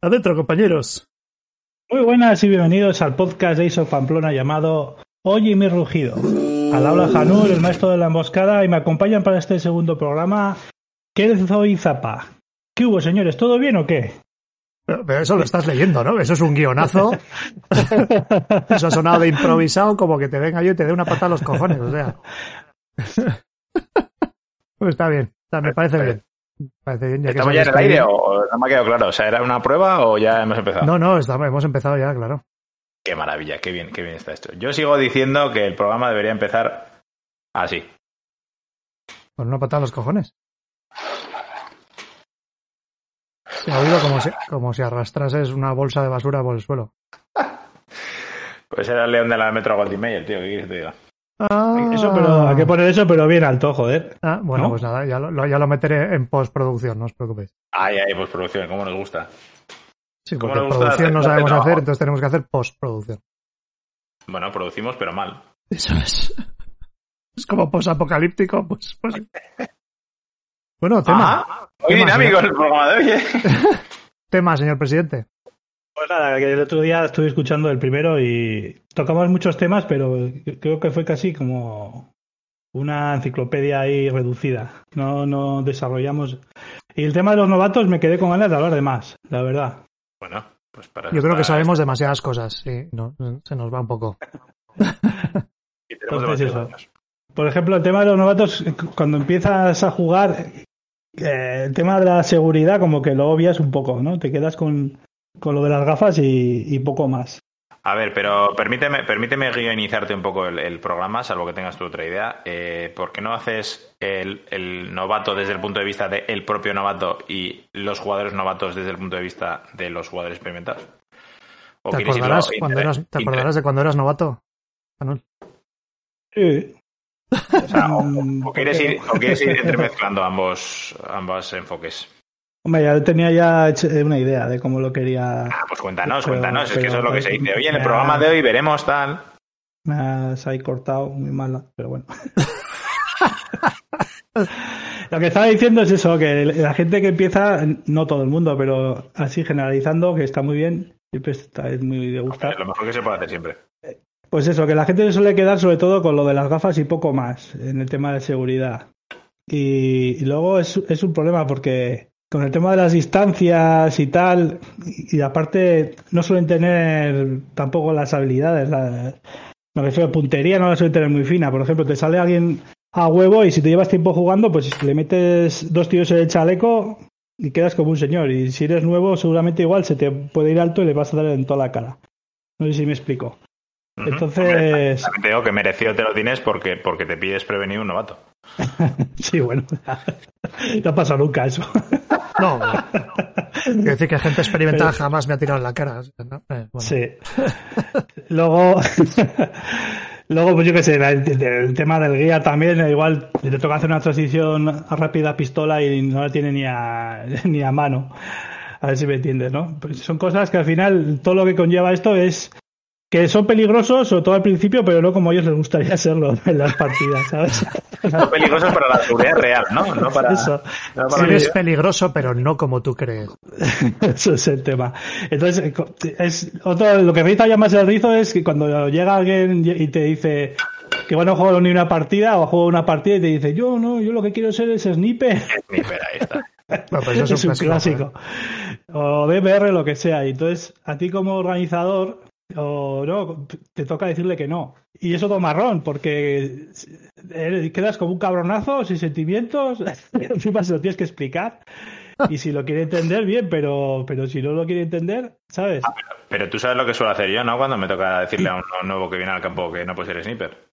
Adentro, compañeros. Muy buenas y bienvenidos al podcast de Iso Pamplona llamado Oye mi rugido. Al habla Janur, el maestro de la emboscada, y me acompañan para este segundo programa Kelzo y Zapa. ¿Qué hubo, señores? ¿Todo bien o qué? Pero, eso lo estás leyendo, ¿no? Eso es un guionazo. eso ha sonado de improvisado como que te venga yo y te dé una patada a los cojones, o sea. pues está bien, me parece bien. Parece. Ya ¿Estamos ya en el aire o no me ha quedado claro? O sea, ¿era una prueba o ya hemos empezado? No, no, estamos, hemos empezado ya, claro. Qué maravilla, qué bien, qué bien está esto. Yo sigo diciendo que el programa debería empezar así. Con una patada a los cojones. Se ha oído como si, como si arrastrases una bolsa de basura por el suelo. Pues era el león de la Metro Goldie Mayer, tío, ¿qué quieres que te diga? Ah, Eso, pero hay que poner eso, pero bien alto, joder. Ah, bueno, ¿no? pues nada, ya lo, ya lo meteré en postproducción, no os preocupéis. Ay, ay, pues producción, ¿cómo nos gusta? Sí, ¿Cómo porque producción no sabemos hacer entonces tenemos que hacer postproducción. Bueno, producimos, pero mal. Eso es. Es como posapocalíptico, pues, pues. Bueno, tema. Ajá. Muy Tema, dinámico señor. el programa de hoy, ¿eh? Tema, señor presidente. Pues nada, que el otro día estuve escuchando el primero y tocamos muchos temas, pero creo que fue casi como una enciclopedia ahí reducida. No, no desarrollamos. Y el tema de los novatos me quedé con ganas de hablar de más, la verdad. Bueno, pues para Yo creo que sabemos demasiadas cosas, sí, no, se nos va un poco. y tenemos Entonces. Por ejemplo, el tema de los novatos, cuando empiezas a jugar, eh, el tema de la seguridad como que lo obvias un poco, ¿no? Te quedas con, con lo de las gafas y, y poco más. A ver, pero permíteme, permíteme guionizarte un poco el, el programa, salvo que tengas tu otra idea. Eh, ¿Por qué no haces el, el novato desde el punto de vista del propio novato y los jugadores novatos desde el punto de vista de los jugadores experimentados? ¿O ¿Te acordarás, inter- cuando eras, ¿Te inter- acordarás de cuando eras novato? Manuel? Sí. o sea, o- Mm, o quieres ir, o quieres ir entremezclando ambos, ambos enfoques? Hombre, ya tenía ya una idea de cómo lo quería. Ah, pues cuéntanos, Pero- cuéntanos. es que pero- eso es lo que se dice. Oye, en el programa de hoy veremos tal. Me has ahí cortado muy mala, pero bueno. Lo que estaba diciendo es eso, que la gente que empieza, no todo el mundo, pero así generalizando, que está muy bien, siempre está es muy de gustar. Lo mejor que se puede hacer siempre. Pues eso, que la gente se suele quedar sobre todo con lo de las gafas y poco más en el tema de seguridad. Y, y luego es, es un problema porque con el tema de las distancias y tal, y, y aparte no suelen tener tampoco las habilidades, la, me refiero a puntería, no la suelen tener muy fina. Por ejemplo, te sale alguien a huevo y si te llevas tiempo jugando, pues le metes dos tiros en el chaleco y quedas como un señor. Y si eres nuevo, seguramente igual se te puede ir alto y le vas a dar en toda la cara. No sé si me explico. Entonces, te digo que mereció te lo tienes porque, porque te pides prevenir un novato. sí, bueno, no pasa nunca eso. No, quiero decir que gente experimentada jamás me ha tirado en la cara. ¿no? Eh, bueno. Sí. Luego, luego pues yo qué sé, el, el tema del guía también, eh, igual le toca hacer una transición rápida a pistola y no la tiene ni a, ni a mano. A ver si me entiendes, ¿no? Pues son cosas que al final todo lo que conlleva esto es que son peligrosos, sobre todo al principio, pero no como a ellos les gustaría serlo en las partidas, ¿sabes? Son peligrosos para la seguridad real, ¿no? No para, Eso. no para- Eres peligroso, pero no como tú crees. Eso es el tema. Entonces, eh, es otro, lo que me hizo ya más el rizo es que cuando llega alguien y te dice que bueno, no juego ni una partida o juego una partida y te dice, yo no, yo lo que quiero ser es sniper. Sniper, ahí está. Pues eso es un clásico. O DBR, lo que sea. Y entonces, a ti como organizador, o no, te toca decirle que no. Y es todo marrón, porque eres- quedas como un cabronazo, sin sentimientos, encima se lo tienes que explicar. Y si lo quiere entender, bien, pero, pero si no lo quiere entender, ¿sabes? Pero tú sabes lo que suelo hacer yo, ¿no? Cuando me toca decirle a un nuevo que viene al campo que no puede ser sniper.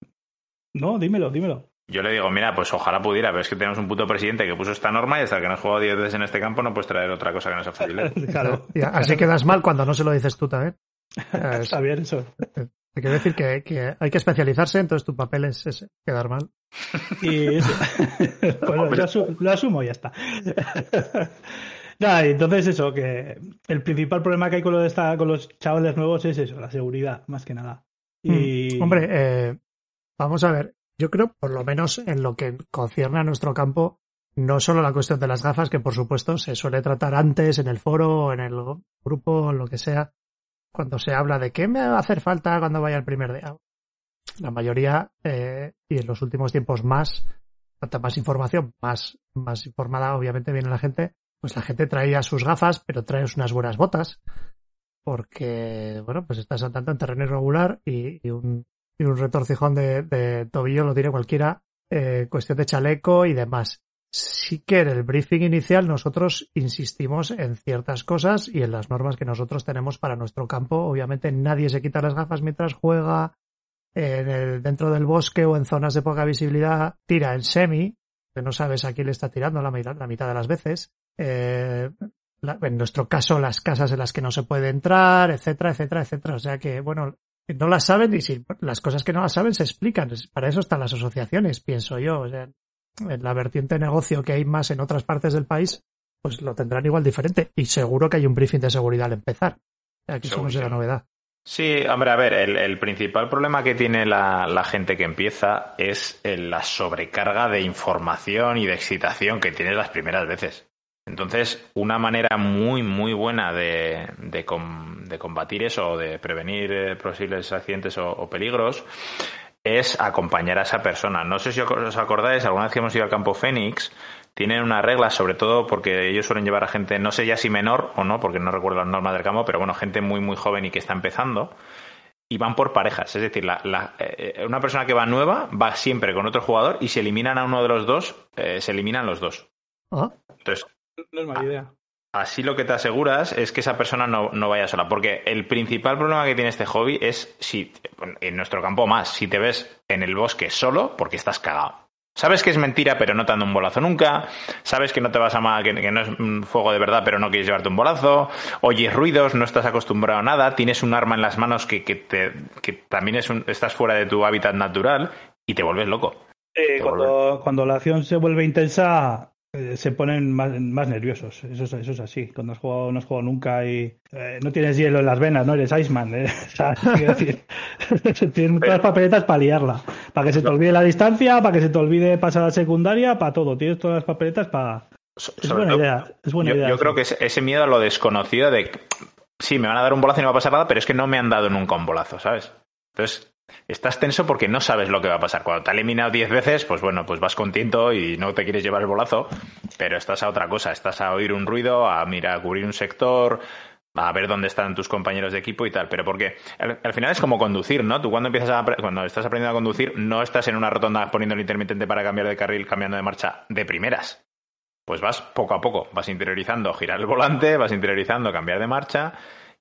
No, dímelo, dímelo. Yo le digo, mira, pues ojalá pudiera, pero es que tenemos un puto presidente que puso esta norma y hasta que no has jugado 10 veces en este campo no puedes traer otra cosa que no sea fácil. claro. así quedas mal cuando no se lo dices tú también. Está bien eso. Te quiero decir que, hay que especializarse, entonces tu papel es, quedar mal. Y bueno, lo, asumo y ya está. Nada, entonces eso, que el principal problema que hay con lo de esta, con los chavales nuevos es eso, la seguridad, más que nada. Y... Hmm. Hombre, eh, vamos a ver, yo creo, por lo menos en lo que concierne a nuestro campo, no solo la cuestión de las gafas, que por supuesto se suele tratar antes en el foro, en el grupo, en lo que sea, cuando se habla de qué me va a hacer falta cuando vaya el primer día. La mayoría, eh, y en los últimos tiempos más, cuanta más información, más, más informada obviamente viene la gente, pues la gente traía sus gafas, pero traes unas buenas botas, porque, bueno, pues estás andando en terreno irregular y, un, y un retorcijón de, tobillo lo tiene cualquiera, eh, cuestión de chaleco y demás. Sí que en el briefing inicial nosotros insistimos en ciertas cosas y en las normas que nosotros tenemos para nuestro campo. Obviamente nadie se quita las gafas mientras juega en el, dentro del bosque o en zonas de poca visibilidad, tira en semi, que no sabes a quién le está tirando la mitad, de las veces. Eh, en nuestro caso, las casas en las que no se puede entrar, etcétera, etcétera, etcétera. O sea que, bueno, no las saben y si las cosas que no las saben se explican. Para eso están las asociaciones, pienso yo. En la vertiente de negocio que hay más en otras partes del país, pues lo tendrán igual diferente. Y seguro que hay un briefing de seguridad al empezar. Aquí somos de la novedad. Sí, hombre, a ver, el, principal problema que tiene la, la, gente que empieza es la sobrecarga de información y de excitación que tiene las primeras veces. Entonces, una manera muy, muy buena de, de, combatir eso o de prevenir eh, posibles accidentes o, peligros es acompañar a esa persona. No sé si os acordáis, alguna vez que hemos ido al campo Fénix, tienen una regla, sobre todo porque ellos suelen llevar a gente, no sé ya si menor o no, porque no recuerdo las normas del campo, pero bueno, gente muy, muy joven y que está empezando. Y van por parejas, es decir, la, eh, una persona que va nueva va siempre con otro jugador y si eliminan a uno de los dos, eh, se eliminan los dos. Ah. Entonces, no es mala idea. Así lo que te aseguras es que esa persona no, no, vaya sola, porque el principal problema que tiene este hobby es si, en nuestro campo más, si te ves en el bosque solo porque estás cagado. Sabes que es mentira, pero no te dando un bolazo nunca. Sabes que no te vas a mal, que, no es un fuego de verdad, pero no quieres llevarte un bolazo. Oyes ruidos, no estás acostumbrado a nada. Tienes un arma en las manos que, que, te, que también es un, estás fuera de tu hábitat natural y te vuelves loco. Eh, cuando, cuando la acción se vuelve intensa, eh, se ponen más, nerviosos. Eso es, eso es así. Cuando has jugado, no has jugado nunca y eh, no tienes hielo en las venas, no eres Iceman. ¿eh? tienes todas las papeletas para liarla. Para que se te olvide la distancia, para que se te olvide pasar a la secundaria, para todo. Tienes todas las papeletas para. Es buena idea. Es buena yo, idea. Yo creo que ese miedo a lo desconocido de. Sí, me van a dar un bolazo y no va a pasar nada, pero es que no me han dado nunca un bolazo, ¿sabes? Entonces, estás tenso porque no sabes lo que va a pasar. Cuando te ha eliminado 10 veces, pues bueno, pues vas contento y no te quieres llevar el bolazo, pero estás a otra cosa, estás a oír un ruido, a mirar, a cubrir un sector, a ver dónde están tus compañeros de equipo y tal. Pero porque al, final es como conducir, ¿no? Tú cuando empiezas a, cuando estás aprendiendo a conducir, no estás en una rotonda poniendo el intermitente para cambiar de carril, cambiando de marcha de primeras. Pues vas poco a poco, vas interiorizando girar el volante, vas interiorizando cambiar de marcha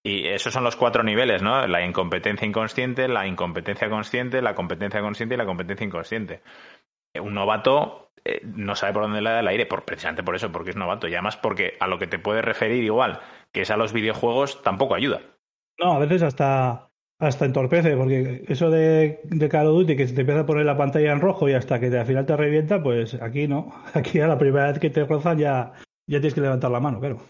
y esos son los cuatro niveles, ¿no? La incompetencia inconsciente, la incompetencia consciente, la competencia consciente y la competencia inconsciente. Un novato eh, no sabe por dónde le da el aire, por, precisamente por eso, porque es novato. Y además porque a lo que te puede referir igual, que es a los videojuegos, tampoco ayuda. No, a veces hasta, hasta entorpece, porque eso de, de Call of Duty, que se te empieza a poner la pantalla en rojo y hasta que al final te revienta, pues aquí no. Aquí a la primera vez que te rozan ya, ya tienes que levantar la mano, claro.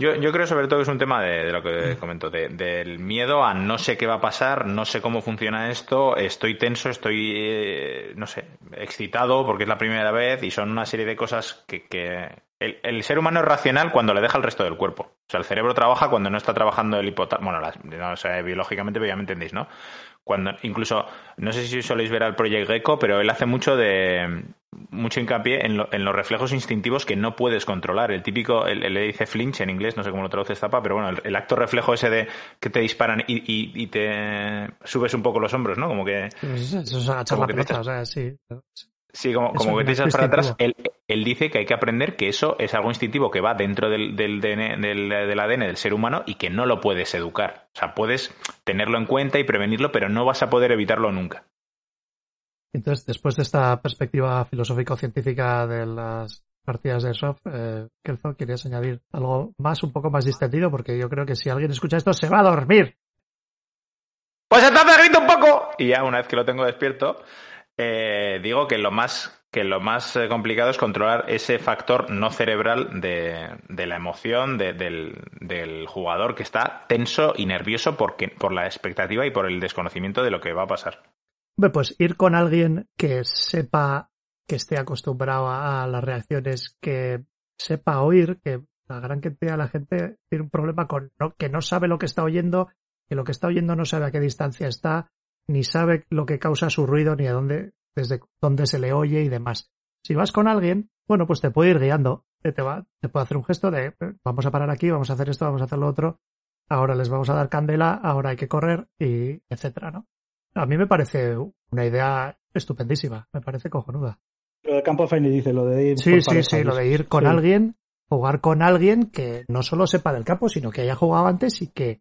Yo, yo creo sobre todo que es un tema de, lo que comento, del miedo a no sé qué va a pasar, no sé cómo funciona esto, estoy tenso, estoy, eh, no sé, excitado porque es la primera vez y son una serie de cosas que, que el, ser humano es racional cuando le deja el resto del cuerpo. O sea, el cerebro trabaja cuando no está trabajando el hipotálamo. Bueno, no, o sea, biológicamente, ya me entendéis, ¿no? Cuando, incluso, no sé si soléis ver al Project Gecko, pero él hace mucho de mucho hincapié en, los reflejos instintivos que no puedes controlar. El típico, él, le dice flinch en inglés, no sé cómo lo traduce Zapa, pero bueno, el, acto reflejo ese de que te disparan y, te subes un poco los hombros, ¿no? Como que... Eso es agachar la pelota, o sea, sí. Sí, como, como que te echas para atrás, él, él, dice que hay que aprender que eso es algo instintivo que va dentro del, del, del, del, ADN del ser humano y que no lo puedes educar. O sea, puedes tenerlo en cuenta y prevenirlo, pero no vas a poder evitarlo nunca. Entonces, después de esta perspectiva filosófico-científica de las partidas de soft, eh, Kelzo, ¿querías añadir algo más, un poco más distendido? Porque yo creo que si alguien escucha esto, se va a dormir. Pues entonces grito un poco. Y ya una vez que lo tengo despierto, eh, digo que lo más que lo más eh, complicado es controlar ese factor no cerebral de, de la emoción del, del, jugador que está tenso y nervioso porque, por la expectativa y por el desconocimiento de lo que va a pasar. Pues ir con alguien que sepa, que esté acostumbrado a las reacciones, que sepa oír, que la gran cantidad de la gente tiene un problema con que no sabe lo que está oyendo, que lo que está oyendo no sabe a qué distancia está, ni sabe lo que causa su ruido, ni a dónde, desde dónde se le oye y demás. Si vas con alguien, bueno, pues te puede ir guiando. Te, va, te puede hacer un gesto de vamos a parar aquí, vamos a hacer esto, vamos a hacer lo otro, ahora les vamos a dar candela, ahora hay que correr, y etcétera, ¿no? A mí me parece una idea estupendísima, me parece cojonuda. Lo de Campo Feini dice, lo de ir. Sí, sí, sí, lo de ir con alguien, jugar con alguien que no solo sepa del campo, sino que haya jugado antes y que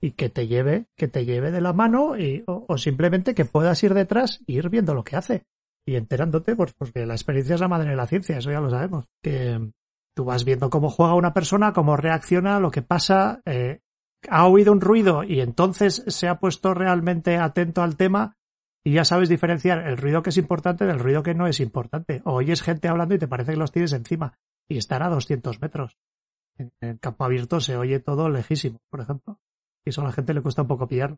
y que te lleve, que te lleve de la mano y, o, simplemente que puedas ir detrás y ir viendo lo que hace y enterándote, pues porque la experiencia es la madre de la ciencia, eso ya lo sabemos. Que tú vas viendo cómo juega una persona, cómo reacciona, lo que pasa, eh, ha oído un ruido y entonces se ha puesto realmente atento al tema y ya sabes diferenciar el ruido que es importante del ruido que no es importante. O oyes gente hablando y te parece que los tienes encima y están a 200 metros. En el campo abierto se oye todo lejísimo, por ejemplo y eso a la gente le cuesta un poco pillar.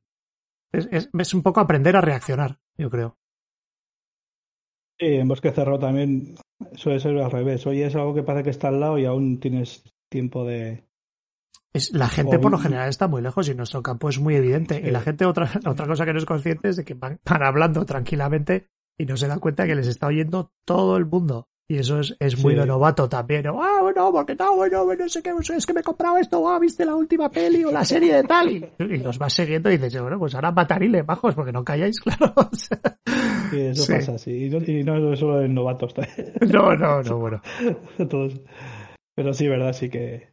Es, es, un poco aprender a reaccionar, yo creo. Sí, en bosque cerrado también suele ser al revés. Oye, es algo que parece que está al lado y aún tienes tiempo de. Es, la gente por lo general está muy lejos y nuestro campo es muy evidente. Y la gente, otra, otra cosa que no es consciente es de que van hablando tranquilamente y no se da cuenta que les está oyendo todo el mundo. Y eso es, es muy de novato también. Ah, bueno, porque no, bueno, no sé qué, es que me he comprado esto, ah, viste la última peli o la serie de tal. Y, los vas siguiendo y dices, bueno, pues ahora matarile, bajos, porque no calláis, claro. sí, eso pasa, sí. Y no, y no es solo en novatos. no, no, no, bueno. Todos. Pero sí, verdad, sí que,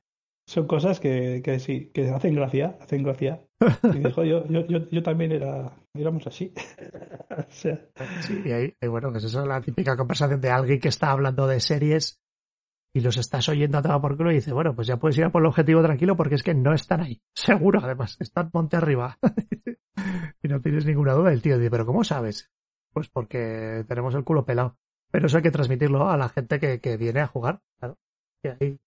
son cosas que, que sí, que hacen gracia, hacen gracia. Y dijo, yo, yo, yo, yo también era, éramos así. o sea. Sí, y ahí, bueno, que es eso la típica conversación de alguien que está hablando de series y los estás oyendo a todo por culo y dice, bueno, pues ya puedes ir a por el objetivo tranquilo porque es que no están ahí. Seguro, además, están monte arriba. y no tienes ninguna duda. El tío dice, pero ¿cómo sabes? Pues porque tenemos el culo pelado. Pero eso hay que transmitirlo a la gente que, que viene a jugar. Claro. Y ahí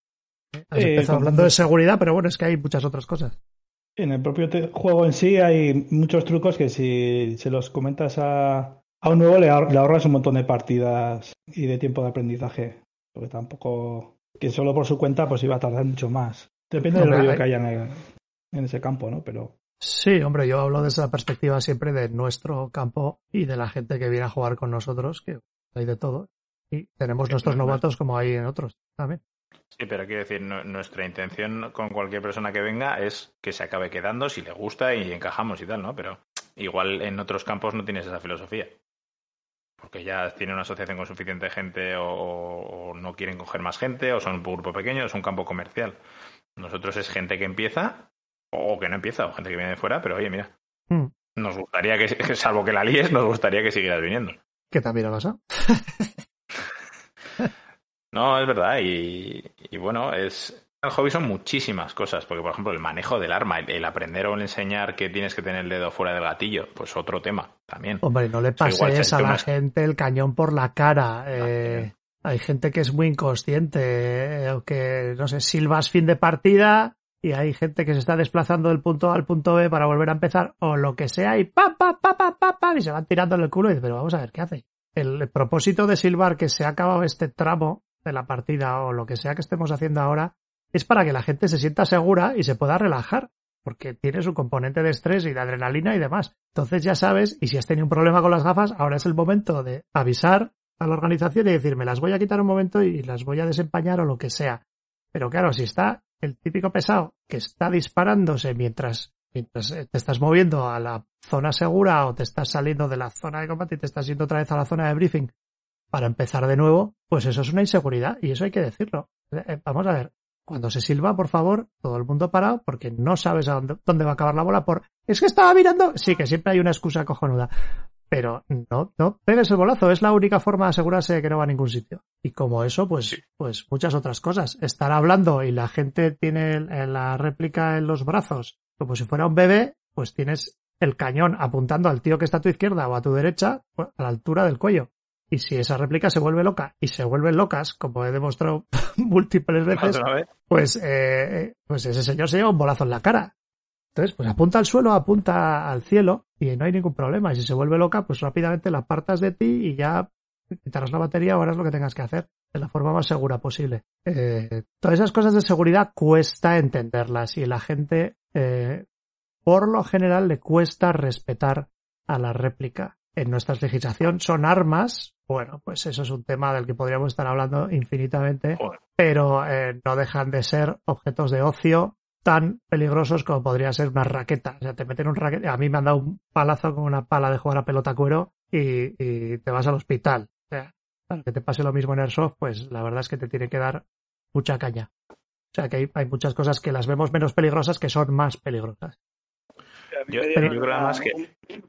Has eh, empezado hablando de seguridad, pero bueno, es que hay muchas otras cosas. En el propio juego en sí hay muchos trucos que si se los comentas a, a un nuevo le, ahorras un montón de partidas y de tiempo de aprendizaje. Porque tampoco, que solo por su cuenta pues iba a tardar mucho más. Depende del ruido que haya en, en ese campo, ¿no? Pero... Sí, hombre, yo hablo desde la perspectiva siempre de nuestro campo y de la gente que viene a jugar con nosotros, que hay de todo. Y tenemos nuestros novatos como hay en otros también. Sí, pero quiero decir, nuestra intención con cualquier persona que venga es que se acabe quedando si le gusta y encajamos y tal, ¿no? Pero igual en otros campos no tienes esa filosofía. Porque ya tiene una asociación con suficiente gente o, no quieren coger más gente o son un grupo pequeño, es un campo comercial. Nosotros es gente que empieza o que no empieza o gente que viene de fuera, pero oye, mira, hmm. nos gustaría que, salvo que la líes, nos gustaría que siguieras viniendo. ¿Qué también ha pasado? No, es verdad. Y, bueno, es. El hobby son muchísimas cosas, porque por ejemplo el manejo del arma, el, aprender o el enseñar que tienes que tener el dedo fuera del gatillo, pues otro tema también. Hombre, no le pases a la gente el cañón por la cara. Eh, hay gente que es muy inconsciente, eh, que, no sé, silbas fin de partida y hay gente que se está desplazando del punto A al punto B para volver a empezar, o lo que sea, y pa, pa, pa, pa, pa, pa, y se van tirando en el culo y dice, pero vamos a ver, ¿qué hace? El propósito de silbar que se ha acabado este tramo de la partida o lo que sea que estemos haciendo ahora es para que la gente se sienta segura y se pueda relajar, porque tiene su componente de estrés y de adrenalina y demás. Entonces ya sabes, y si has tenido un problema con las gafas, ahora es el momento de avisar a la organización y decir, me las voy a quitar un momento y las voy a desempañar o lo que sea. Pero claro, si está el típico pesado que está disparándose mientras, mientras te estás moviendo a la zona segura o te estás saliendo de la zona de combate y te estás yendo otra vez a la zona de briefing para empezar de nuevo, pues eso es una inseguridad y eso hay que decirlo. Eh, eh, vamos a ver, cuando se silba, por favor, todo el mundo parado porque no sabes a dónde, dónde va a acabar la bola por... Es que estaba mirando... Sí, que siempre hay una excusa cojonuda. pero no, no pegues el bolazo, es la única forma de asegurarse de que no va a ningún sitio. Y como eso, pues, pues muchas otras cosas. Estar hablando y la gente tiene la réplica en los brazos, como si fuera un bebé, pues tienes el cañón apuntando al tío que está a tu izquierda o a tu derecha, pues, a la altura del cuello. Y si esa réplica se vuelve loca y se vuelven locas, como he demostrado múltiples veces, pues, eh, pues ese señor se lleva un bolazo en la cara. Entonces, pues apunta al suelo, apunta al cielo y no hay ningún problema. Y si se vuelve loca, pues rápidamente la apartas de ti y ya quitarás la batería o harás lo que tengas que hacer de la forma más segura posible. Eh, todas esas cosas de seguridad cuesta entenderlas y la gente, eh, por lo general, le cuesta respetar a la réplica. En nuestra legislación son armas, bueno, pues eso es un tema del que podríamos estar hablando infinitamente, pero eh, no dejan de ser objetos de ocio tan peligrosos como podría ser una raqueta. O sea, te meten un raqueta. A mí me han dado un palazo con una pala de jugar a pelota cuero y, te vas al hospital. O sea, para que te pase lo mismo en Airsoft, pues la verdad es que te tiene que dar mucha caña. O sea, que hay, muchas cosas que las vemos menos peligrosas que son más peligrosas. Yo, creo más que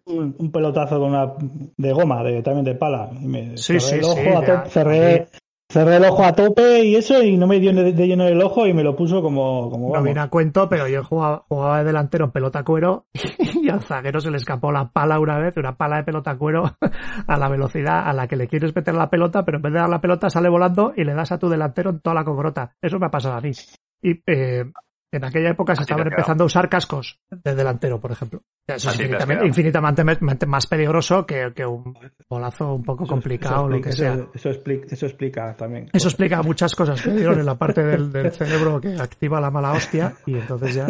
un, pelotazo con una de goma, de, también de pala. Y me sí, sí, el ojo, cerré, cerré el ojo a tope y eso, y no me dio de, lleno el ojo y me lo puso como. como no viene a cuento, pero yo jugaba, jugaba de delantero en pelota cuero y al zaguero se le escapó la pala una vez, una pala de pelota cuero a la velocidad a la que le quieres meter la pelota, pero en vez de dar la pelota sale volando y le das a tu delantero en toda la cogrota. Eso me ha pasado a mí. Y eh, en aquella época se estaban empezando a usar cascos de delantero, por ejemplo. Eso es infinitamente, más peligroso que, un bolazo un poco complicado o lo que sea. Eso explica, eso explica también. Eso explica muchas cosas que dieron en la parte del, cerebro que activa la mala hostia y entonces ya.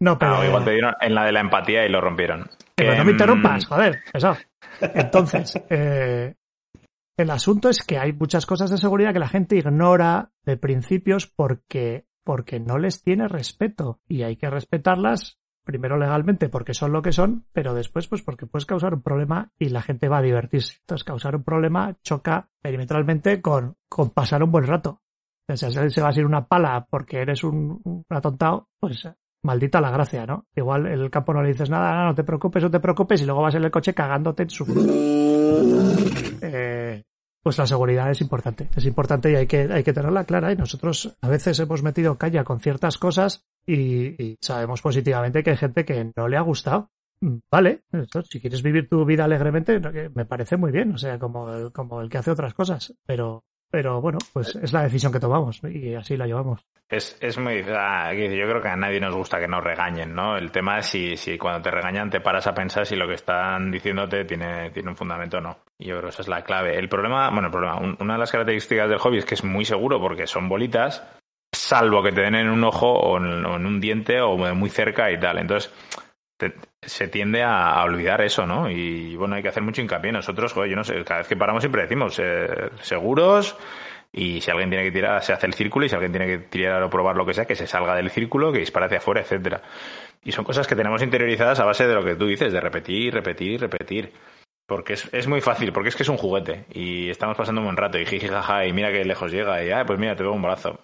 No, pero. Ah, igual te dieron en la de la empatía y lo rompieron. Pero no me interrumpas, joder, eso. Entonces, eh, el asunto es que hay muchas cosas de seguridad que la gente ignora de principios porque porque no les tiene respeto y hay que respetarlas primero legalmente porque son lo que son, pero después pues porque puedes causar un problema y la gente va a divertirse. Entonces causar un problema choca perimetralmente con, con pasar un buen rato. Sea, si se va a ser una pala porque eres un, un atontado, pues maldita la gracia, ¿no? Igual en el campo no le dices nada, no te preocupes, no te preocupes, y luego vas en el coche cagándote en su... Eh, pues la seguridad es importante. Es importante y hay que, hay que tenerla clara. Y nosotros a veces hemos metido calla con ciertas cosas y, sabemos positivamente que hay gente que no le ha gustado. Vale, si quieres vivir tu vida alegremente, me parece muy bien, o sea, como, como el que hace otras cosas, pero pero bueno, pues es la decisión que tomamos y así la llevamos. Es, es muy. Ah, yo creo que a nadie nos gusta que nos regañen, ¿no? El tema es si, si cuando te regañan te paras a pensar si lo que están diciéndote tiene, tiene un fundamento o no. Y yo creo que esa es la clave. El problema, bueno, el problema, una de las características del hobby es que es muy seguro porque son bolitas, salvo que te den en un ojo o en, un diente o muy cerca y tal. Entonces, se tiende a, olvidar eso, ¿no? Y bueno, hay que hacer mucho hincapié. Nosotros, yo no sé, cada vez que paramos siempre decimos eh, seguros y si alguien tiene que tirar, se hace el círculo y si alguien tiene que tirar o probar lo que sea, que se salga del círculo, que dispare hacia afuera, etcétera. Y son cosas que tenemos interiorizadas a base de lo que tú dices, de repetir, repetir, repetir. Porque es, es muy fácil, porque es que es un juguete y estamos pasando un buen rato y jiji jaja y mira que lejos llega y ah, pues mira, te veo un brazo.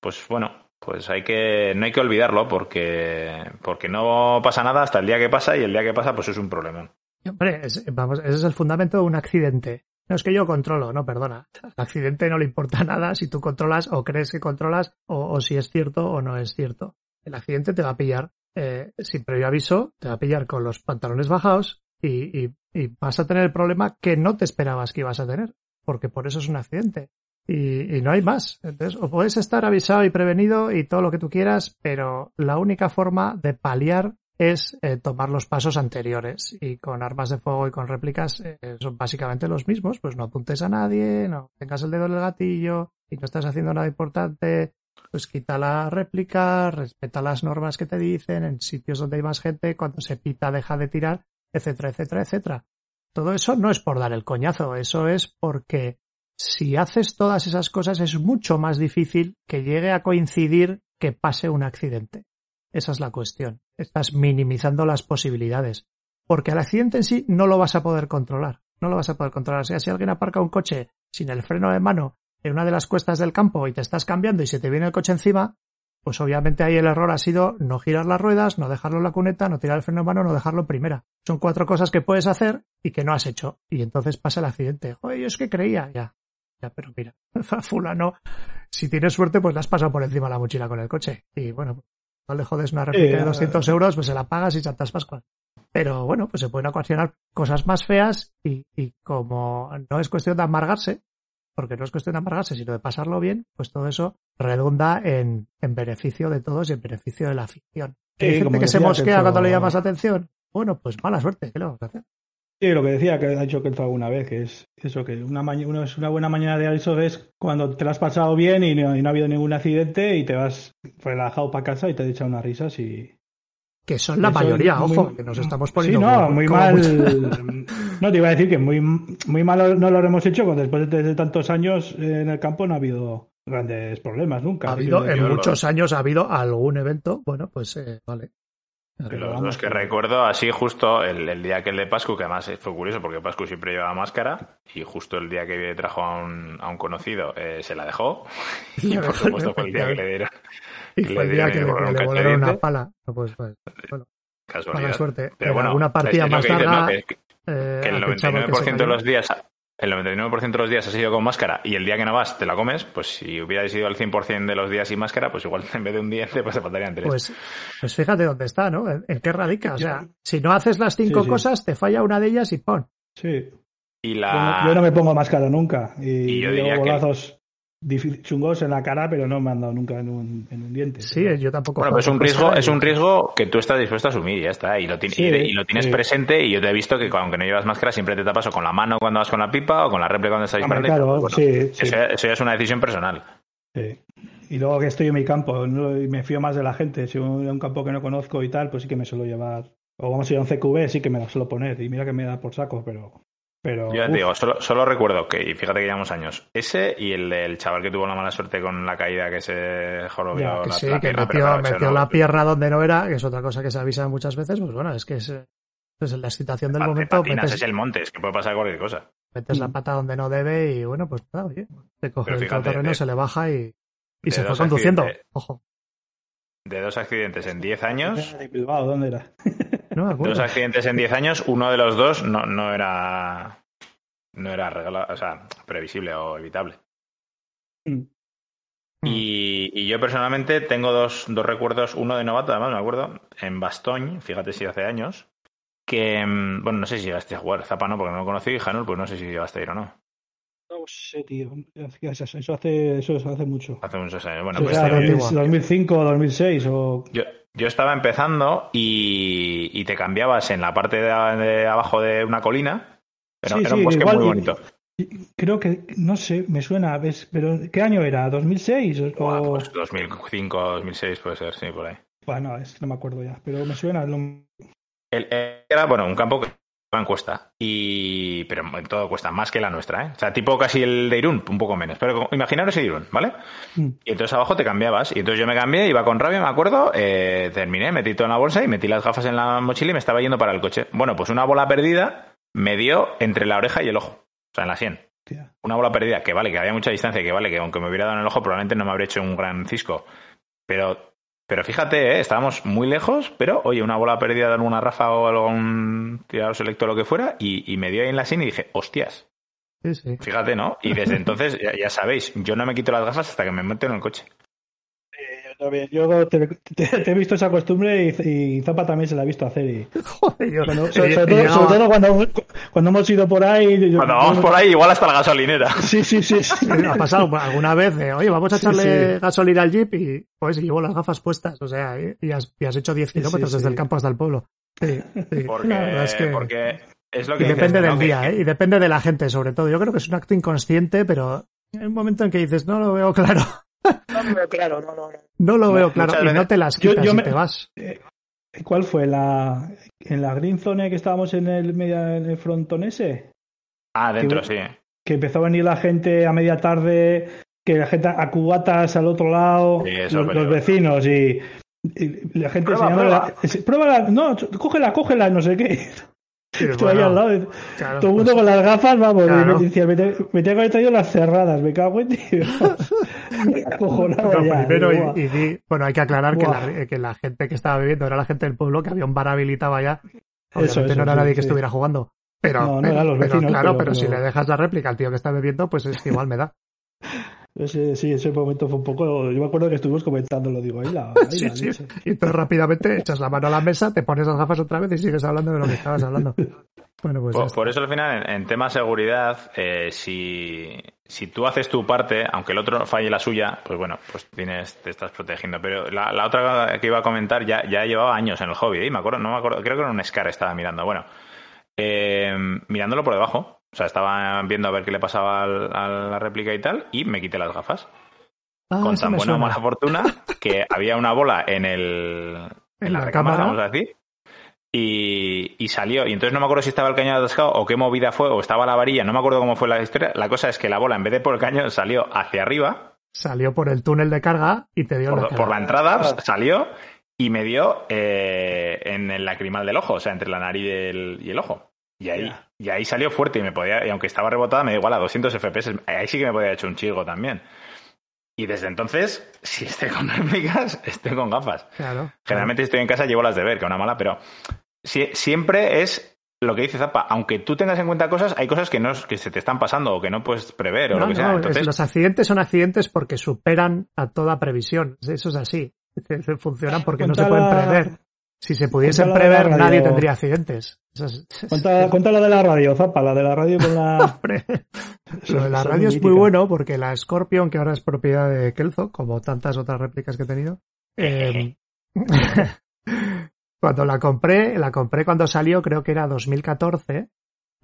Pues bueno, pues hay que, no hay que olvidarlo porque, porque no pasa nada hasta el día que pasa y el día que pasa pues es un problema. Hombre, vamos, ese es el fundamento de un accidente. No es que yo controlo, no, perdona. Al accidente no le importa nada si tú controlas o crees que controlas o, si es cierto o no es cierto. El accidente te va a pillar eh, sin previo aviso, te va a pillar con los pantalones bajados y, y, y vas a tener el problema que no te esperabas que ibas a tener, porque por eso es un accidente y, no hay más. Entonces, o puedes estar avisado y prevenido y todo lo que tú quieras, pero la única forma de paliar es eh, tomar los pasos anteriores y con armas de fuego y con réplicas eh, son básicamente los mismos, pues no apuntes a nadie, no tengas el dedo en el gatillo y no estás haciendo nada importante, pues quita la réplica, respeta las normas que te dicen en sitios donde hay más gente, cuando se pita deja de tirar, etcétera, etcétera, etcétera. Todo eso no es por dar el coñazo, eso es porque si haces todas esas cosas es mucho más difícil que llegue a coincidir que pase un accidente. Esa es la cuestión. Estás minimizando las posibilidades. Porque al accidente en sí no lo vas a poder controlar. No lo vas a poder controlar. O sea, si alguien aparca un coche sin el freno de mano en una de las cuestas del campo y te estás cambiando y se te viene el coche encima, pues obviamente ahí el error ha sido no girar las ruedas, no dejarlo en la cuneta, no tirar el freno de mano, no dejarlo en primera. Son cuatro cosas que puedes hacer y que no has hecho. Y entonces pasa el accidente. Joder, yo es que creía, ya. Ya, pero mira, fulano, si tienes suerte, pues le has pasado por encima la mochila con el coche. Y bueno, no le jodes una réplica de 200 euros, pues se la pagas y Santas Pascuas. Pero bueno, pues se pueden ocasionar cosas más feas y, y como no es cuestión de amargarse, porque no es cuestión de amargarse, sino de pasarlo bien, pues todo eso redunda en, en beneficio de todos y en beneficio de la afición. ¿Hay Sí, gente como que se mosquea cuando le llamas atención? Bueno, pues mala suerte, ¿qué le vamos a hacer? Sí, lo que decía que ha dicho Kelzo alguna vez, que es eso, que una, una, es una buena mañana de aviso es cuando te la has pasado bien y no, y no ha habido ningún accidente y te vas relajado para casa y te echado unas risas y... Que son la Eso mayoría, muy- ojo, que nos estamos poniendo Sí, no, como- muy como mal. mucho- No, te iba a decir que muy, muy mal no lo hemos hecho, cuando después de, de tantos años en el campo no ha habido grandes problemas nunca. Ha habido, que- en muchos años ha habido algún evento, bueno, pues eh, vale. Los dos que recuerdo, así justo el, el día que el de Pascu, que además fue curioso porque Pascu siempre llevaba máscara, y justo el día que trajo a un, a un conocido eh, se la dejó, y por supuesto fue el día que le dieron Y fue el le día que, que le cachadiente. volaron una pala. No, Pues, pues, bueno, casualidad. mala suerte. Pero En bueno, alguna partida más larga, Que- eh, el aquel chaval que se 99% de los días el 99% de los días has ido con máscara y el día que no vas te la comes, pues si hubierais ido el 100% de los días sin máscara, pues igual en vez de un diente pues te faltarían tres. Pues, pues fíjate dónde está, ¿no? ¿En, en qué radica? O sea, si no haces las cinco Sí, sí. cosas, te falla una de ellas y pon. Sí. y Yo, la... no, yo no me pongo máscara nunca. Y, Y yo diría que- chungos en la cara, pero no me han dado nunca en un, en un diente. Sí, yo tampoco. Bueno, pues es un riesgo, es un riesgo que tú estás dispuesto a asumir y ya está. Y lo, ti- Sí, y, y lo tienes sí. presente y yo te he visto que aunque no llevas máscara siempre te tapas o con la mano cuando vas con la pipa o con la réplica cuando estás disparando. claro. Bueno, sí, Eso, ya- eso ya es una decisión personal. sí. Y luego que estoy en mi campo ¿no? y me fío más de la gente. Si voy a un campo que no conozco y tal, pues sí que me suelo llevar. O vamos a ir a un CQB, sí que me la suelo poner. Y mira que me da por saco, pero. Pero Yo ya uf, te digo, solo, solo recuerdo que, y fíjate que llevamos años, ese y el del chaval que tuvo la mala suerte con la caída que se jorobió Ya, Que la, sí, la que pierna, metió, pero claro, metió no- la pierna donde no era, que es otra cosa que se avisa muchas veces. Pues bueno, es que es, es la excitación del momento. patinas, Metes, es el monte, es que puede pasar cualquier cosa. metes la Mm. pata donde no debe y bueno, pues nada, oye, te coge Pero el fíjate, terreno, de- se le baja y, y se fue conduciendo. Ojo, De dos accidentes en 10 años, de Bilbao, ¿dónde era? No me acuerdo. dos accidentes en 10 años, uno de los dos no, no era no era regala- o sea, previsible o evitable. Mm. Y, y yo personalmente tengo dos, dos recuerdos, uno de novato, además me acuerdo, en Bastoñ, fíjate si hace años, que, mm, bueno, no sé si llegaste a jugar, Zapa no, porque no lo conocí, y Janul, pues no sé si llegaste a ir o no. No sé, tío. Eso hace, eso hace mucho. Hace muchos años. Bueno, o pues sea, era 2000, antigua. 2005 2006 o... yo, yo estaba empezando y, y te cambiabas en la parte de, de abajo de una colina. Era, Sí, era un sí, bosque igual- muy bonito. Creo que, no sé, me suena, ¿ves? pero ¿qué año era? ¿2006? O... Buah, pues 2005, 2006 puede ser, sí, por ahí. Bueno, es no me acuerdo ya, pero me suena. lo- El- el- era, bueno, un campo que en cuesta. Y, pero en todo cuesta, más que la nuestra, ¿eh? O sea, tipo casi el de Irún, un poco menos. Pero imaginaros el Irún, ¿vale? Mm. Y entonces abajo te cambiabas. Y entonces yo me cambié, iba con rabia, me acuerdo, eh, terminé, metí todo en la bolsa y metí las gafas en la mochila y me estaba yendo para el coche. Bueno, pues una bola perdida me dio entre la oreja y el ojo. O sea, en la sien. Hostia. Una bola perdida, que vale, que había mucha distancia, que vale, que aunque me hubiera dado en el ojo, probablemente no me habría hecho un gran cisco. Pero, pero fíjate, ¿eh? estábamos muy lejos, pero oye, una bola perdida de alguna rafa o algún tirador selecto o lo que fuera, y, y me dio ahí en la sien y dije, hostias, Sí, sí. fíjate, ¿no? Y desde entonces, ya, ya sabéis, yo no me quito las gafas hasta que me meto en el coche. Eh, yo te, te- te he visto esa costumbre y, y Zapa también se la ha visto hacer. Y, Joder, yo- cuando- sobre, todo, sobre cuando, cuando hemos ido por ahí. yo- Cuando vamos por ahí, igual hasta la gasolinera. Sí, sí, sí. sí. ha pasado alguna vez de, oye, vamos a echarle sí. gasolina al jeep y pues y llevo las gafas puestas, o sea, y, y has, y has hecho 10 Sí, kilómetros sí, desde sí. el campo hasta el pueblo. Sí, sí. Porque, La verdad es que- porque es lo y que dices, depende del día, que- ¿eh? Y depende de la gente, sobre todo. Yo creo que es un acto inconsciente, pero hay un momento en que dices, no lo veo claro. Claro, no, no, no. No lo No, veo claro. muchas Y no te las quitas yo y me- te vas. ¿Cuál fue? La, ¿En la Green Zone que estábamos en el, media- en el frontón ese? Ah, dentro, que- sí. Que empezó a venir la gente a media tarde, que la gente a cubatas al otro lado, Sí, los, vecinos y, y la gente Prueba, enseñándole la- pruébala, no, cógela, cógela, no sé qué. Estoy ahí al lado. todo el mundo con las gafas, vamos. Me, decía, me, tengo que haber traído las cerradas. Me cago en tío. primero, y, bueno, hay que aclarar que la, que la, gente que estaba bebiendo era la gente del pueblo, que había un bar habilitado allá. Obviamente eso, no era nadie que estuviera jugando. Pero, no, no vecinos, claro, pero, si le dejas la réplica al tío que está bebiendo, pues es igual me da. Ese, sí, ese momento fue un poco. Yo me acuerdo que estuvimos comentando, lo digo, ahí la. sí, sí. Y entonces rápidamente echas la mano a la mesa, te pones las gafas otra vez y sigues hablando de lo que estabas hablando. Bueno, pues por, eso al final, en, tema de seguridad, eh, si, si tú haces tu parte, aunque el otro falle la suya, pues bueno, pues tienes, te estás protegiendo. Pero la, la otra que iba a comentar ya, ya llevaba años en el hobby, ¿eh? me acuerdo, no me acuerdo, creo que era un Scar estaba mirando. Bueno, eh, mirándolo por debajo o sea, estaba viendo a ver qué le pasaba a la réplica y tal, y me quité las gafas. Ah, con tan buena o mala fortuna que había una bola en el en, la, cámara, vamos a decir, y, y, salió. Y entonces no me acuerdo si estaba el cañón atascado o qué movida fue, o estaba la varilla, no me acuerdo cómo fue la historia. La cosa es que la bola, en vez de por el cañón, salió hacia arriba. Salió por el túnel de carga y te dio por, la Por la entrada salió y me dio eh, en el lacrimal del ojo, o sea, entre la nariz y el ojo. Y ahí, y ahí salió fuerte y me podía, y aunque estaba rebotada, me da igual a 200 FPS. Ahí sí que me podía haber hecho un chigo también. Y desde entonces, si estoy con réplicas, estoy con gafas. Claro. Generalmente si estoy en casa llevo las de ver, que una mala, pero siempre es lo que dice Zapa, aunque tú tengas en cuenta cosas, hay cosas que no que se te están pasando o que no puedes prever o lo que sea. Entonces... Los accidentes son accidentes porque superan a toda previsión. Eso es así. Funcionan porque no se pueden prever. Si se pudiesen prever, nadie tendría accidentes. cuenta, lo de la radio, Zapa, la de la radio con la... lo de la radio es muy bueno porque la Scorpion, que ahora es propiedad de Kelzo, como tantas otras réplicas que he tenido, em, cuando la compré, la compré cuando salió, creo que era 2014,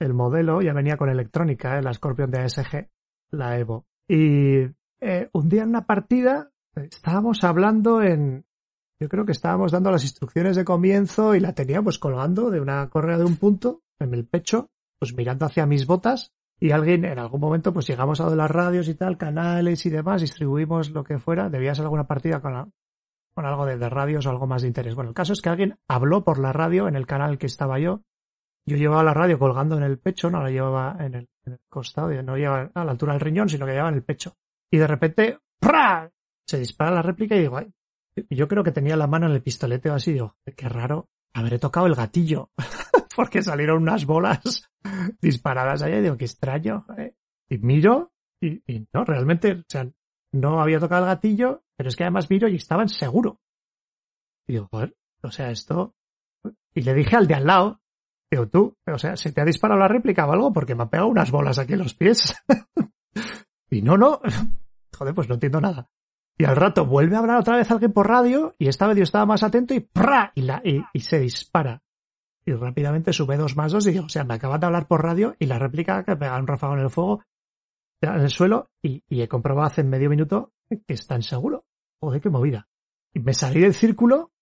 el modelo ya venía con electrónica, ¿eh? la Scorpion de ASG, la Evo. Y eh, un día en una partida estábamos hablando en, yo creo que estábamos dando las instrucciones de comienzo y la teníamos colgando de una correa de un punto en el pecho, pues mirando hacia mis botas y alguien en algún momento pues llegamos a de las radios y tal, canales y demás, distribuimos lo que fuera, debía ser alguna partida con, con algo de, radios o algo más de interés. Bueno, el caso es que alguien habló por la radio en el canal que estaba yo. Yo llevaba la radio colgando en el pecho, no la llevaba en el, costado, no llevaba a la altura del riñón, sino que llevaba en el pecho. Y de repente, ¡pra! se dispara la réplica y digo, Ay, yo creo que tenía la mano en el pistolete así, digo, qué raro, habré tocado el gatillo, porque salieron unas bolas disparadas allá y digo, qué extraño. ¿eh? Y miro y, no, realmente, o sea, no había tocado el gatillo, pero es que además miro y estaban seguro. Y digo, joder, o sea, esto... Y le dije al de al lado, digo, tú, o sea, ¿se te ha disparado la réplica o algo? Porque me ha pegado unas bolas aquí en los pies. y no, no, joder, pues no entiendo nada. Y al rato vuelve a hablar otra vez alguien por radio y esta vez yo estaba más atento y ¡pra! Y, la, y, se dispara. Y rápidamente sube dos más dos y digo, o sea, me acaban de hablar por radio y la réplica que pega un ráfago en el fuego en el suelo y, he comprobado hace medio minuto que está en seguro. Joder, qué movida. Y me salí del círculo,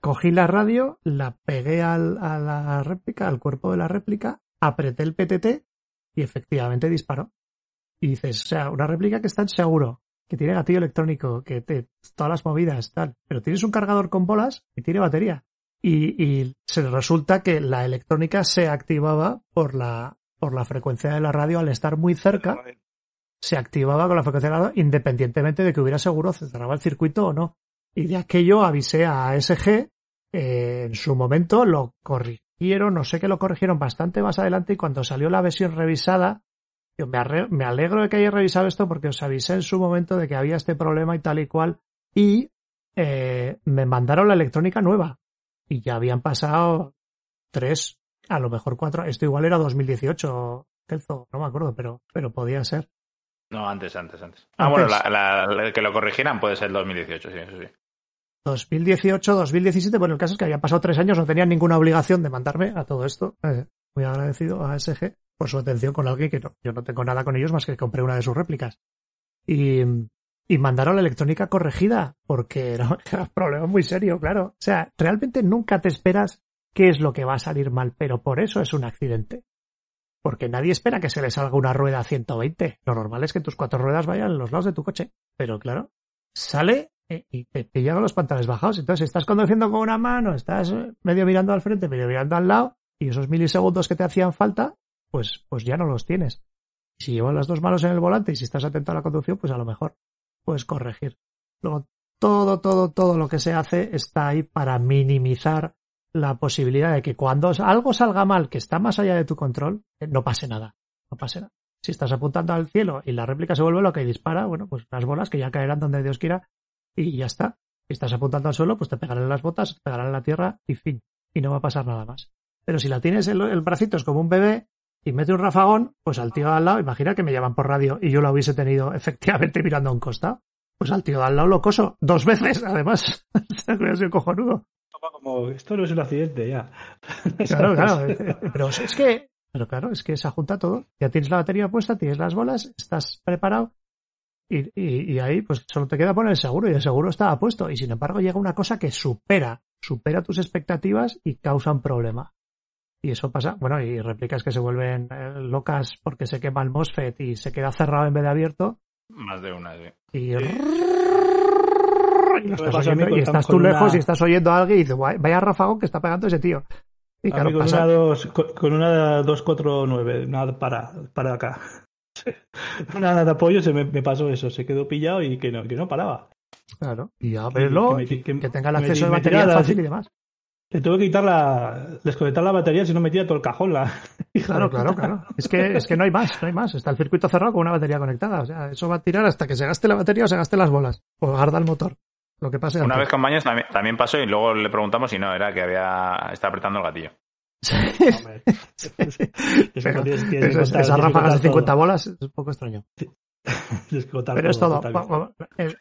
cogí la radio, la pegué al, a la réplica, al cuerpo de la réplica, apreté el PTT y efectivamente disparó. Y dices, o sea, una réplica que está en seguro, que tiene gatillo electrónico, que te, todas las movidas, tal. Pero tienes un cargador con bolas y tiene batería. Y, y se resulta que la electrónica se activaba por la, por la frecuencia de la radio al estar muy cerca. Se activaba con la frecuencia de la radio independientemente de que hubiera seguro se cerraba el circuito o no. Y de aquello avisé a ASG, eh, en su momento lo corrigieron, no sé que lo corrigieron bastante más adelante y cuando salió la versión revisada yo me, alegro de que hayáis revisado esto porque os avisé en su momento de que había este problema y tal y cual. Y eh, me mandaron la electrónica nueva. Y ya habían pasado tres, a lo mejor cuatro. Esto igual era 2018, Kelzo, no me acuerdo, pero, pero podía ser. No, antes, antes, antes. Ah, bueno, la, que lo corrigieran puede ser 2018, sí, eso sí. 2018, 2017, bueno, el caso es que habían pasado tres años, no tenían ninguna obligación de mandarme a todo esto. Eh, muy agradecido a SG por su atención con alguien que no, yo no tengo nada con ellos más que compré una de sus réplicas. Y, y mandaron la electrónica corregida porque era, un problema muy serio, claro. O sea, realmente nunca te esperas qué es lo que va a salir mal, pero por eso es un accidente. Porque nadie espera que se le salga una rueda a 120. Lo normal es que tus cuatro ruedas vayan a los lados de tu coche. Pero claro, sale y te pillan los pantalones bajados. Entonces estás conduciendo con una mano, estás medio mirando al frente, medio mirando al lado, y esos milisegundos que te hacían falta, pues, pues ya no los tienes. Si llevas las dos manos en el volante y si estás atento a la conducción, pues a lo mejor puedes corregir. Luego, todo, todo, todo lo que se hace está ahí para minimizar la posibilidad de que cuando algo salga mal que está más allá de tu control, eh, no pase nada. No pase nada. Si estás apuntando al cielo y la réplica se vuelve loca y dispara, bueno, pues las bolas que ya caerán donde Dios quiera y ya está. Si estás apuntando al suelo, pues te pegarán las botas, te pegarán en la tierra y fin. Y no va a pasar nada más. Pero si la tienes el, el bracito es como un bebé y mete un rafagón, pues al tío de al lado, imagina que me llaman por radio y yo lo hubiese tenido efectivamente mirando a un costado. Pues al tío de al lado lo coso dos veces, además. hubiera sido cojonudo. Como, esto no es un accidente ya. Claro, claro. Eh, eh, pero es que, pero claro, es que se junta todo. Ya tienes la batería puesta, tienes las bolas, estás preparado. Y, y, y, ahí, pues solo te queda poner el seguro y el seguro estaba puesto. Y sin embargo, llega una cosa que supera, supera tus expectativas y causa un problema. Y eso pasa, bueno, y réplicas que se vuelven eh, locas porque se quema el MOSFET y se queda cerrado en vez de abierto. Más de una, sí. Y, y, estás, oyendo, y estás tú lejos una... y estás oyendo a alguien y dices, vaya ráfago que está pegando ese tío. Y claro, con, pasa... una dos, con, una 249, una para, para acá. una de apoyo se me, me, pasó eso, se quedó pillado y que no, que no paraba. Claro, y a verlo, que, que, que, tenga el acceso de batería fácil y demás. Le tuve que quitar la, desconectar la batería si no metía todo el cajón. La... Claro, claro, claro. Es que, es que no hay más, no hay más. Está el circuito cerrado con una batería conectada. O sea, eso va a tirar hasta que se gaste la batería o se gaste las bolas. O arda el motor. Lo que pase. Una vez con Baños también, también pasó y luego le preguntamos y no, era que había, está apretando el gatillo. Sí. Esas ráfagas de 50 bolas es un poco extraño. Pero es todo.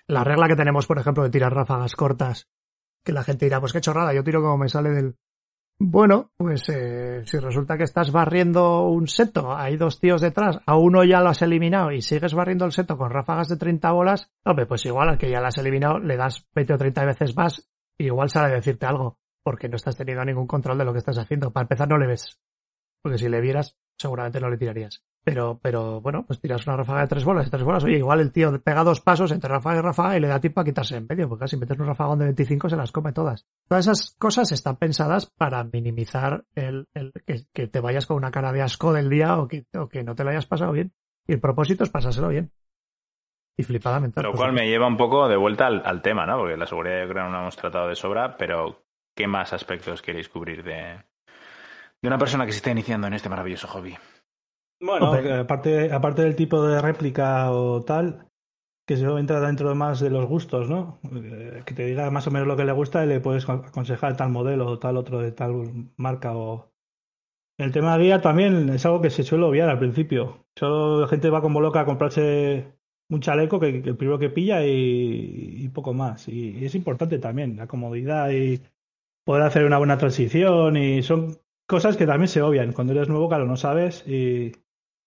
La regla que tenemos, por ejemplo, de tirar ráfagas cortas que la gente dirá, pues qué chorrada, yo tiro como me sale del... Bueno, pues eh, si resulta que estás barriendo un seto, hay dos tíos detrás, a uno ya lo has eliminado y sigues barriendo el seto con ráfagas de 30 bolas, hombre, pues igual al que ya lo has eliminado le das 20 o 30 veces más y igual sale a decirte algo, porque no estás teniendo ningún control de lo que estás haciendo. Para empezar no le ves, porque si le vieras seguramente no le tirarías. Pero, pero bueno, pues tiras una ráfaga de tres bolas, de tres bolas. Oye, igual el tío pega dos pasos entre ráfaga y ráfaga y le da tiempo a quitarse en medio, porque casi metes un rafagón de 25 se las come todas. Todas esas cosas están pensadas para minimizar el, el que, que, te vayas con una cara de asco del día o que, o que no te lo hayas pasado bien. Y el propósito es pasárselo bien. Y flipadamente. Lo cual me lleva un poco de vuelta al, al, tema, ¿no? Porque la seguridad yo creo que no hemos tratado de sobra, pero ¿qué más aspectos queréis cubrir de, de una persona que se está iniciando en este maravilloso hobby? Bueno, aparte, aparte del tipo de réplica o tal, que se entra dentro de más de los gustos, ¿no? Eh, que te diga más o menos lo que le gusta y le puedes aconsejar tal modelo o tal otro de tal marca o... El tema de guía también es algo que se suele obviar al principio. Solo la gente va como loca a comprarse un chaleco que, que el primero que pilla y, y poco más. Y, y, es importante también la comodidad y poder hacer una buena transición y son cosas que también se obvian. Cuando eres nuevo, claro, no sabes y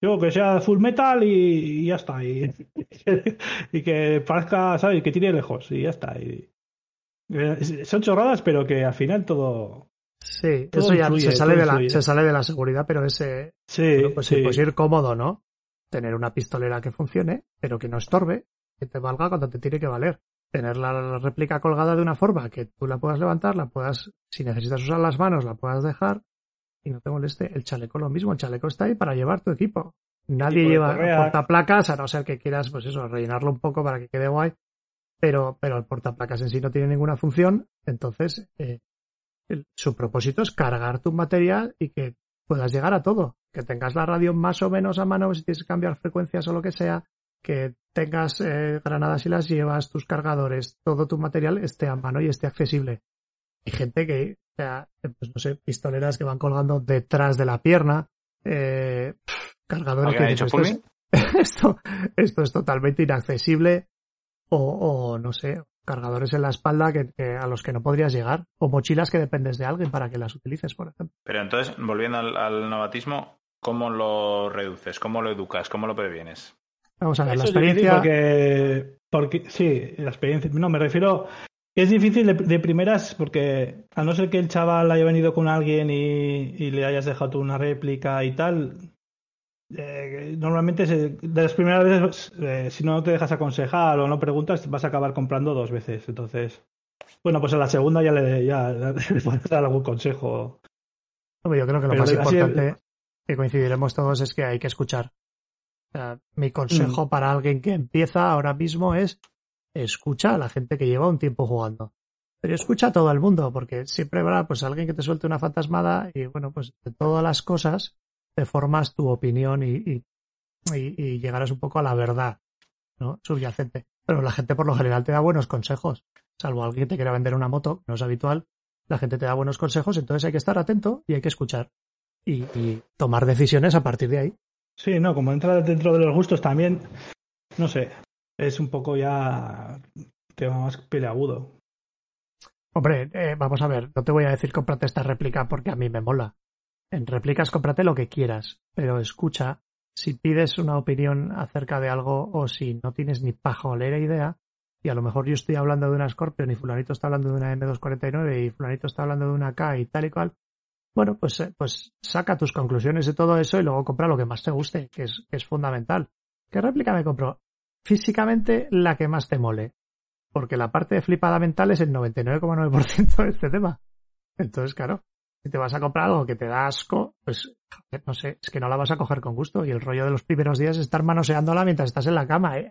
Digo, que sea full metal y, y ya está. Y, y, que parezca, ¿sabes? Que tire lejos y ya está. Y, son chorradas, pero que al final todo. Sí, todo eso ya influye, se, sale de la, se sale de la seguridad, pero ese. Sí, bueno, pues, sí. pues ir cómodo, ¿no? Tener una pistolera que funcione, pero que no estorbe, que te valga cuando te tiene que valer. Tener la réplica colgada de una forma que tú la puedas levantar, la puedas, si necesitas usar las manos, la puedas dejar y no te moleste. El chaleco lo mismo, el chaleco está ahí para llevar tu equipo. Nadie lleva portaplacas, a no ser que quieras, pues eso, rellenarlo un poco para que quede guay. Pero, pero el portaplacas en sí no tiene ninguna función. Entonces, eh, el, su propósito es cargar tu material y que puedas llegar a todo. Que tengas la radio más o menos a mano si tienes que cambiar frecuencias o lo que sea. Que tengas eh, granadas y las llevas, tus cargadores, todo tu material esté a mano y esté accesible. Hay gente que, o sea, pues no sé, pistoleras que van colgando detrás de la pierna, eh, cargadores que dicho, esto, es, esto, esto, es totalmente inaccesible o, o, no sé, cargadores en la espalda que, que, a los que no podrías llegar o mochilas que dependes de alguien para que las utilices, por ejemplo. Pero entonces, volviendo al, al novatismo, ¿cómo lo reduces? ¿Cómo lo educas? ¿Cómo lo previenes? Vamos a ver, Eso la experiencia... Porque, porque, sí, la experiencia, no, me refiero es difícil de, de, primeras porque a no ser que el chaval haya venido con alguien y, y le hayas dejado tú una réplica y tal, eh, normalmente se, de las primeras veces, eh, si no te dejas aconsejar o no preguntas, vas a acabar comprando dos veces. Entonces, bueno, pues a la segunda ya le, ya, le puedes dar algún consejo. Hombre, yo creo que lo Pero más importante que coincidiremos todos es que hay que escuchar. O sea, mi Mm. consejo para alguien que empieza ahora mismo es escucha a la gente que lleva un tiempo jugando. Pero escucha a todo el mundo, porque siempre habrá pues alguien que te suelte una fantasmada y bueno, pues de todas las cosas te formas tu opinión y, y, llegarás un poco a la verdad, ¿no? Subyacente. Pero la gente por lo general te da buenos consejos. Salvo alguien que te quiera vender una moto, no es habitual, la gente te da buenos consejos, entonces hay que estar atento y hay que escuchar. Y, y tomar decisiones a partir de ahí. Sí, no, como entra dentro de los gustos también, no sé, es un poco ya tema más peleagudo. Hombre, eh, vamos a ver, no te voy a decir cómprate esta réplica porque a mí me mola. En réplicas cómprate lo que quieras, pero escucha, si pides una opinión acerca de algo o si no tienes ni pajolera idea, y a lo mejor yo estoy hablando de una Scorpion y fulanito está hablando de una M249 y fulanito está hablando de una K y tal y cual, bueno, pues, eh, pues saca tus conclusiones de todo eso y luego compra lo que más te guste, que es, que es fundamental. ¿Qué réplica me compro? Físicamente la que más te mole porque la parte de flipada mental es el 99,9% de este tema. Entonces, claro, si te vas a comprar algo que te da asco, pues no sé, es que no la vas a coger con gusto. Y el rollo de los primeros días es estar manoseándola mientras estás en la cama, ¿eh?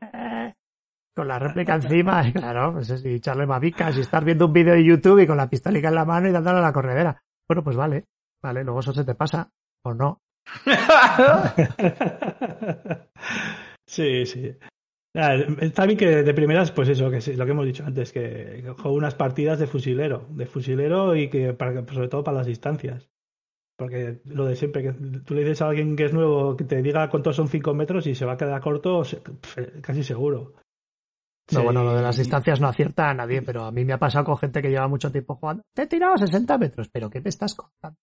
con la réplica encima, claro, pues es y echarle babicas y estar viendo un vídeo de YouTube y con la pistolica en la mano y dándole a la corredera. Bueno, pues vale, vale, luego eso se te pasa, o no. sí, sí. Está bien que de primeras, pues eso, que sí, lo que hemos dicho antes, que juego unas partidas de fusilero, de fusilero y que para, sobre todo para las distancias. Porque lo de siempre, que tú le dices a alguien que es nuevo que te diga cuántos son 5 metros y se va a quedar corto, pf, casi seguro. No, Sí. bueno, lo de las distancias no acierta a nadie, pero a mí me ha pasado con gente que lleva mucho tiempo jugando. Te he tirado 60 metros, pero ¿qué me estás contando?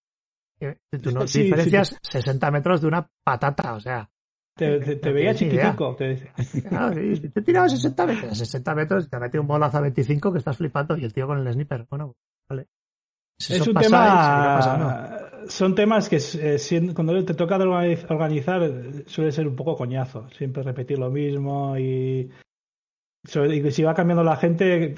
Tú no Sí, sí, diferencias 60 metros de una patata, o sea. Te, te- te No veía chiquitico, te claro, sí, te he tirado 60 metros. 60 metros te ha metido un bolazo a 25 que estás flipando y el tío con el sniper. Bueno, vale. Si Es un pasa, tema. Son temas que eh, cuando te toca organizar eh, suele ser un poco coñazo. Siempre repetir lo mismo y. si va cambiando la gente,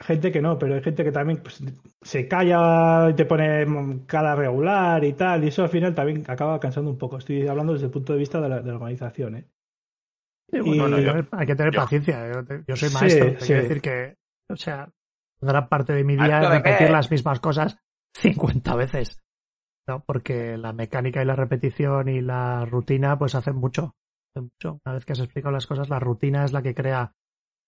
gente que no, pero hay gente que también pues, se calla y te pone cara regular y tal, y eso al final también acaba cansando un poco. Estoy hablando desde el punto de vista de la, de la organización. ¿eh? Sí, bueno, y- no, yo- hay que tener yo- paciencia. Yo, soy Sí, maestro. Hay sí. que decir que, o sea, gran parte de mi día ¿Maestro es repetir las mismas cosas 50 veces. ¿no? Porque la mecánica y la repetición y la rutina pues hacen mucho. hacen mucho. Una vez que has explicado las cosas, la rutina es la que crea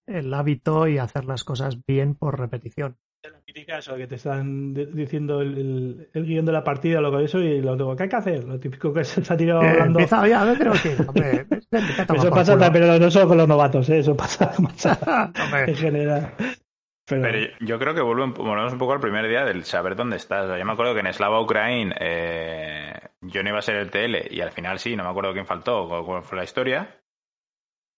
el hábito y hacer las cosas bien por repetición. La típica eso que te están di- diciendo el, el, el guion de la partida, lo que eso, y lo que hay que hacer. Lo típico que se está tirado Eh, hablando. Eso pasa, pero no solo con los novatos, ¿eh? eso pasa, pasa en general. Pero, Pero yo, creo que volvemos un poco al primer día del saber dónde estás. O sea, yo me acuerdo que en Slava Ukraine eh, yo no iba a ser el TL y al final sí, no me acuerdo quién faltó cuál fue la historia.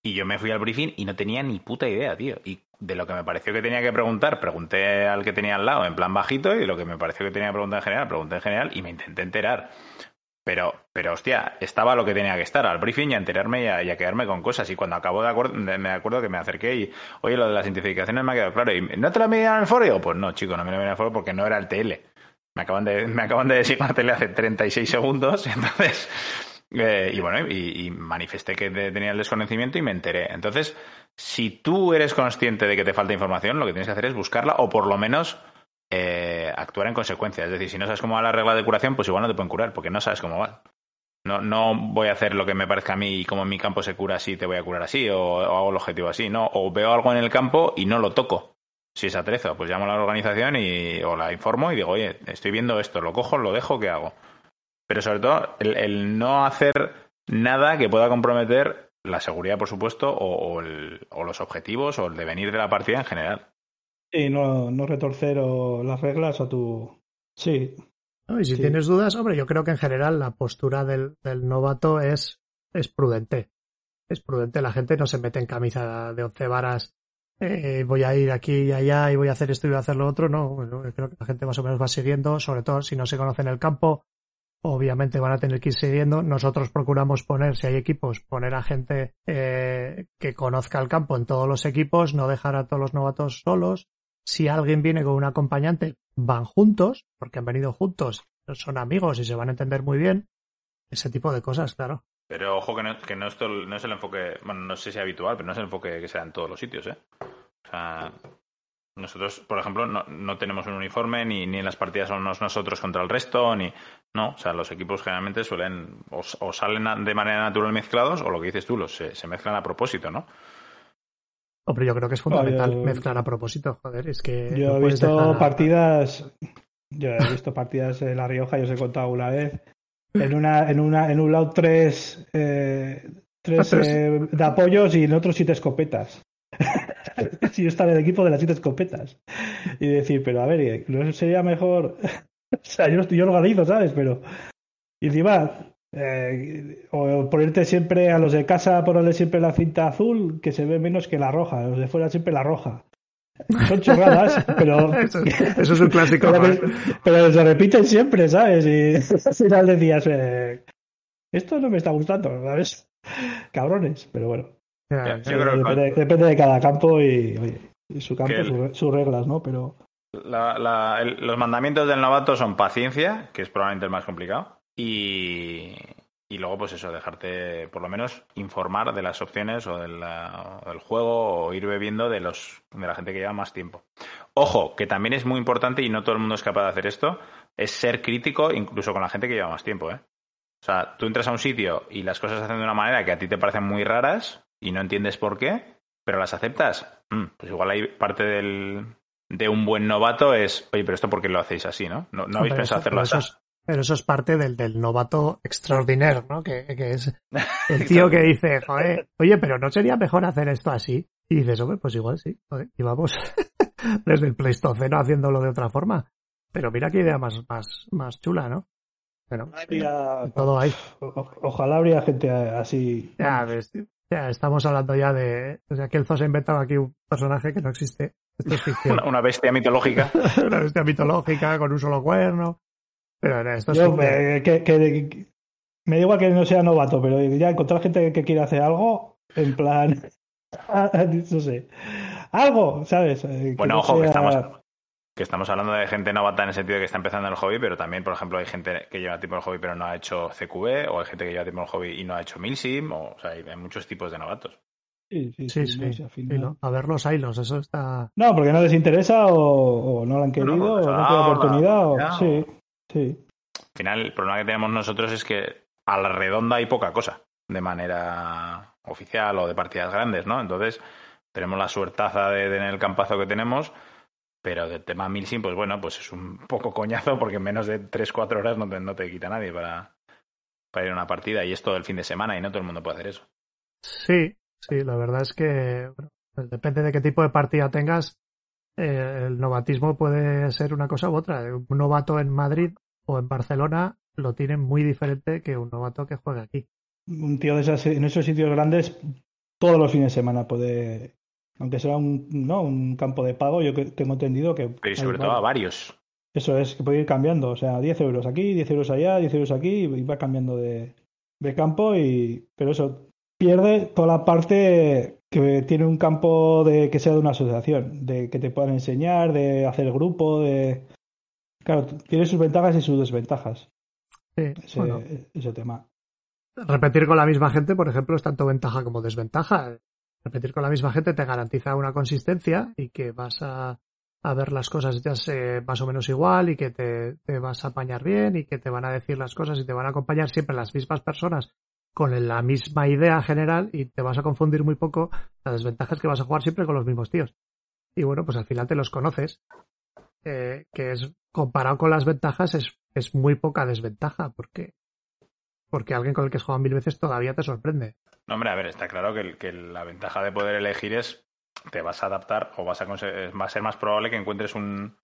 Y yo me fui al briefing y no tenía ni puta idea, tío. Y de lo que me pareció que tenía que preguntar, pregunté al que tenía al lado en plan bajito y de lo que me pareció que tenía que preguntar en general, pregunté en general y me intenté enterar. Pero, pero hostia, estaba lo que tenía que estar, al briefing y a enterarme y a, quedarme con cosas. Y cuando acabó de acuerdo, me acuerdo que me acerqué y, oye, lo de las identificaciones me ha quedado claro. ¿Y no te lo medían en el foro? Pues no, chico, no me lo medían en el foro porque no era el TL. Me acaban de, me acaban de decir la tele hace 36 segundos, entonces... eh, y bueno, y, manifesté que te- tenía el desconocimiento y me enteré. Entonces, si tú eres consciente de que te falta información, lo que tienes que hacer es buscarla o por lo menos eh, actuar en consecuencia. Es decir, si no sabes cómo va la regla de curación, pues igual no te pueden curar, porque no sabes cómo va. No, no voy a hacer lo que me parezca a mí y como en mi campo se cura así, te voy a curar así, o, o hago el objetivo así, no. O veo algo en el campo y no lo toco. Si es atrezo, pues llamo a la organización y, o la informo y digo, oye, estoy viendo esto, lo cojo, lo dejo, ¿qué hago? Pero sobre todo, el, el no hacer nada que pueda comprometer la seguridad, por supuesto, o, o el- o los objetivos o el devenir de la partida en general. y no, no retorcer o las reglas o tu. Sí, ¿no? Y si Sí. tienes dudas, hombre, yo creo que en general la postura del, del novato es, es prudente. Es prudente, la gente no se mete en camisa de once varas. eh, voy a ir aquí y allá y voy a hacer esto y voy a hacer lo otro. No, bueno, yo creo que la gente más o menos va siguiendo, sobre todo si no se conoce en el campo. Obviamente van a tener que ir siguiendo. Nosotros procuramos poner, si hay equipos, poner a gente eh, que conozca el campo en todos los equipos, no dejar a todos los novatos solos. Si alguien viene con un acompañante, van juntos, porque han venido juntos son amigos y se van a entender muy bien. Ese tipo de cosas, claro. Pero ojo que no, que no, esto, no es el enfoque, bueno, no sé si es habitual, pero no es el enfoque que sea en todos los sitios, ¿eh? O sea, nosotros, por ejemplo, no, no tenemos un uniforme, ni, ni en las partidas somos nosotros contra el resto, ni... No, o sea, los equipos generalmente suelen o, o salen de manera natural mezclados, o lo que dices tú, los, se, se mezclan a propósito, ¿no? Hombre, yo creo que es fundamental yo- mezclar a propósito, joder, es que... Yo no he visto dejar partidas, yo he visto partidas de La Rioja, yo os he contado una vez, en una, en una, en un lado tres, eh, tres Tres. eh, de apoyos y en otro siete escopetas. si yo estaba en el equipo de las siete escopetas. Y decir, pero a ver, ¿no sería mejor? o sea, yo, no estoy- yo lo organizo, ¿sabes? Pero. Y encima, eh, o ponerte siempre a los de casa, ponerle siempre la cinta azul, que se ve menos que la roja, a los de fuera siempre la roja. Son chorradas, pero. Eso, eso es un clásico. Pero, pero se repiten siempre, ¿sabes? Y al final decías, eh, esto no me está gustando, ¿sabes? Cabrones, pero bueno. Yo creo que- depende, depende de cada campo y, oye, y su campo, el- su- sus reglas, ¿no? Pero La- la- el- los mandamientos del novato son paciencia, que es probablemente el más complicado, y, luego, pues eso, dejarte por lo menos informar de las opciones o del juego o ir bebiendo de, los, de la gente que lleva más tiempo. Ojo, que también es muy importante y no todo el mundo es capaz de hacer esto, es ser crítico incluso con la gente que lleva más tiempo, ¿eh? O sea, tú entras a un sitio y las cosas se hacen de una manera que a ti te parecen muy raras y no entiendes por qué, pero las aceptas. Mm, pues igual hay parte del, de un buen novato es, oye, pero esto por qué lo hacéis así, ¿no? No, no habéis Pero pensado eso- hacerlo pero así. eso es- pero eso es parte del, del novato extraordinario, ¿no? Que, que es el tío que dice, joder, oye, pero ¿no sería mejor hacer esto así? Y dices, hombre, pues igual sí, joder, y vamos desde el Pleistoceno haciéndolo de otra forma. Pero mira qué idea más, más, más chula, ¿no? Bueno, todo hay. o- ojalá habría gente así. Ya, ves, ya estamos hablando ya de... O sea, que el Zoo se ha inventado aquí un personaje que no existe. Esto es ficción. Una, una bestia mitológica. Una bestia mitológica con un solo cuerno. Pero no, esto es Yo, eh, que, que- que- me da igual que no sea novato, pero ya encontrar gente que quiere hacer algo, en plan, no sé, algo, ¿sabes? Eh, Bueno, no ojo, que estamos, que estamos hablando de gente novata en el sentido de que está empezando en el hobby, pero también, por ejemplo, hay gente que lleva tiempo en el hobby pero no ha hecho CQB, o hay gente que lleva tiempo en el hobby y no ha hecho Milsim, o, o sea, hay, hay muchos tipos de novatos. Sí, sí, Sí, sí. A ver los hilos, eso está... No, porque no les interesa o, o no lo han querido No, o no tienen ahora, oportunidad. o- ya, sí, sí. Al final, el problema que tenemos nosotros es que a la redonda hay poca cosa de manera oficial o de partidas grandes, ¿no? Entonces, tenemos la suertaza de tener el campazo que tenemos, pero del tema Milsim, pues bueno, pues es un poco coñazo porque en menos de 3-4 horas no te, no te quita nadie para, para ir a una partida y es todo el fin de semana y no todo el mundo puede hacer eso. Sí, sí, la verdad es que bueno, pues depende de qué tipo de partida tengas, eh, el novatismo puede ser una cosa u otra. Un novato en Madrid o en Barcelona lo tiene muy diferente que un novato que juega aquí. Un tío de esas, en esos sitios grandes, todos los fines de semana puede, aunque sea un, no, un campo de pago, yo que- tengo entendido que. Pero y sobre hay todo a varios. varios. Eso es, que puede ir cambiando. O sea, 10 euros aquí, 10 euros allá, 10 euros aquí, y va cambiando de, de campo. y Pero eso, pierde toda la parte que tiene un campo de que sea de una asociación, de que te puedan enseñar, de hacer grupo, de. Claro, tiene sus ventajas y sus desventajas, Sí, ese, bueno, ese tema. repetir con la misma gente, por ejemplo, es tanto ventaja como desventaja. Repetir con la misma gente te garantiza una consistencia y que vas a, a ver las cosas ya sé, más o menos igual y que te, te vas a apañar bien y que te van a decir las cosas y te van a acompañar siempre las mismas personas con la misma idea general y te vas a confundir muy poco. La desventaja es que vas a jugar siempre con los mismos tíos. Y bueno, pues al final te los conoces. eh, que es comparado con las ventajas es, es muy poca desventaja porque porque alguien con el que has jugado mil veces todavía te sorprende. No, hombre, a ver, está claro que, que la ventaja de poder elegir es te vas a adaptar o vas a va a ser más probable que encuentres un,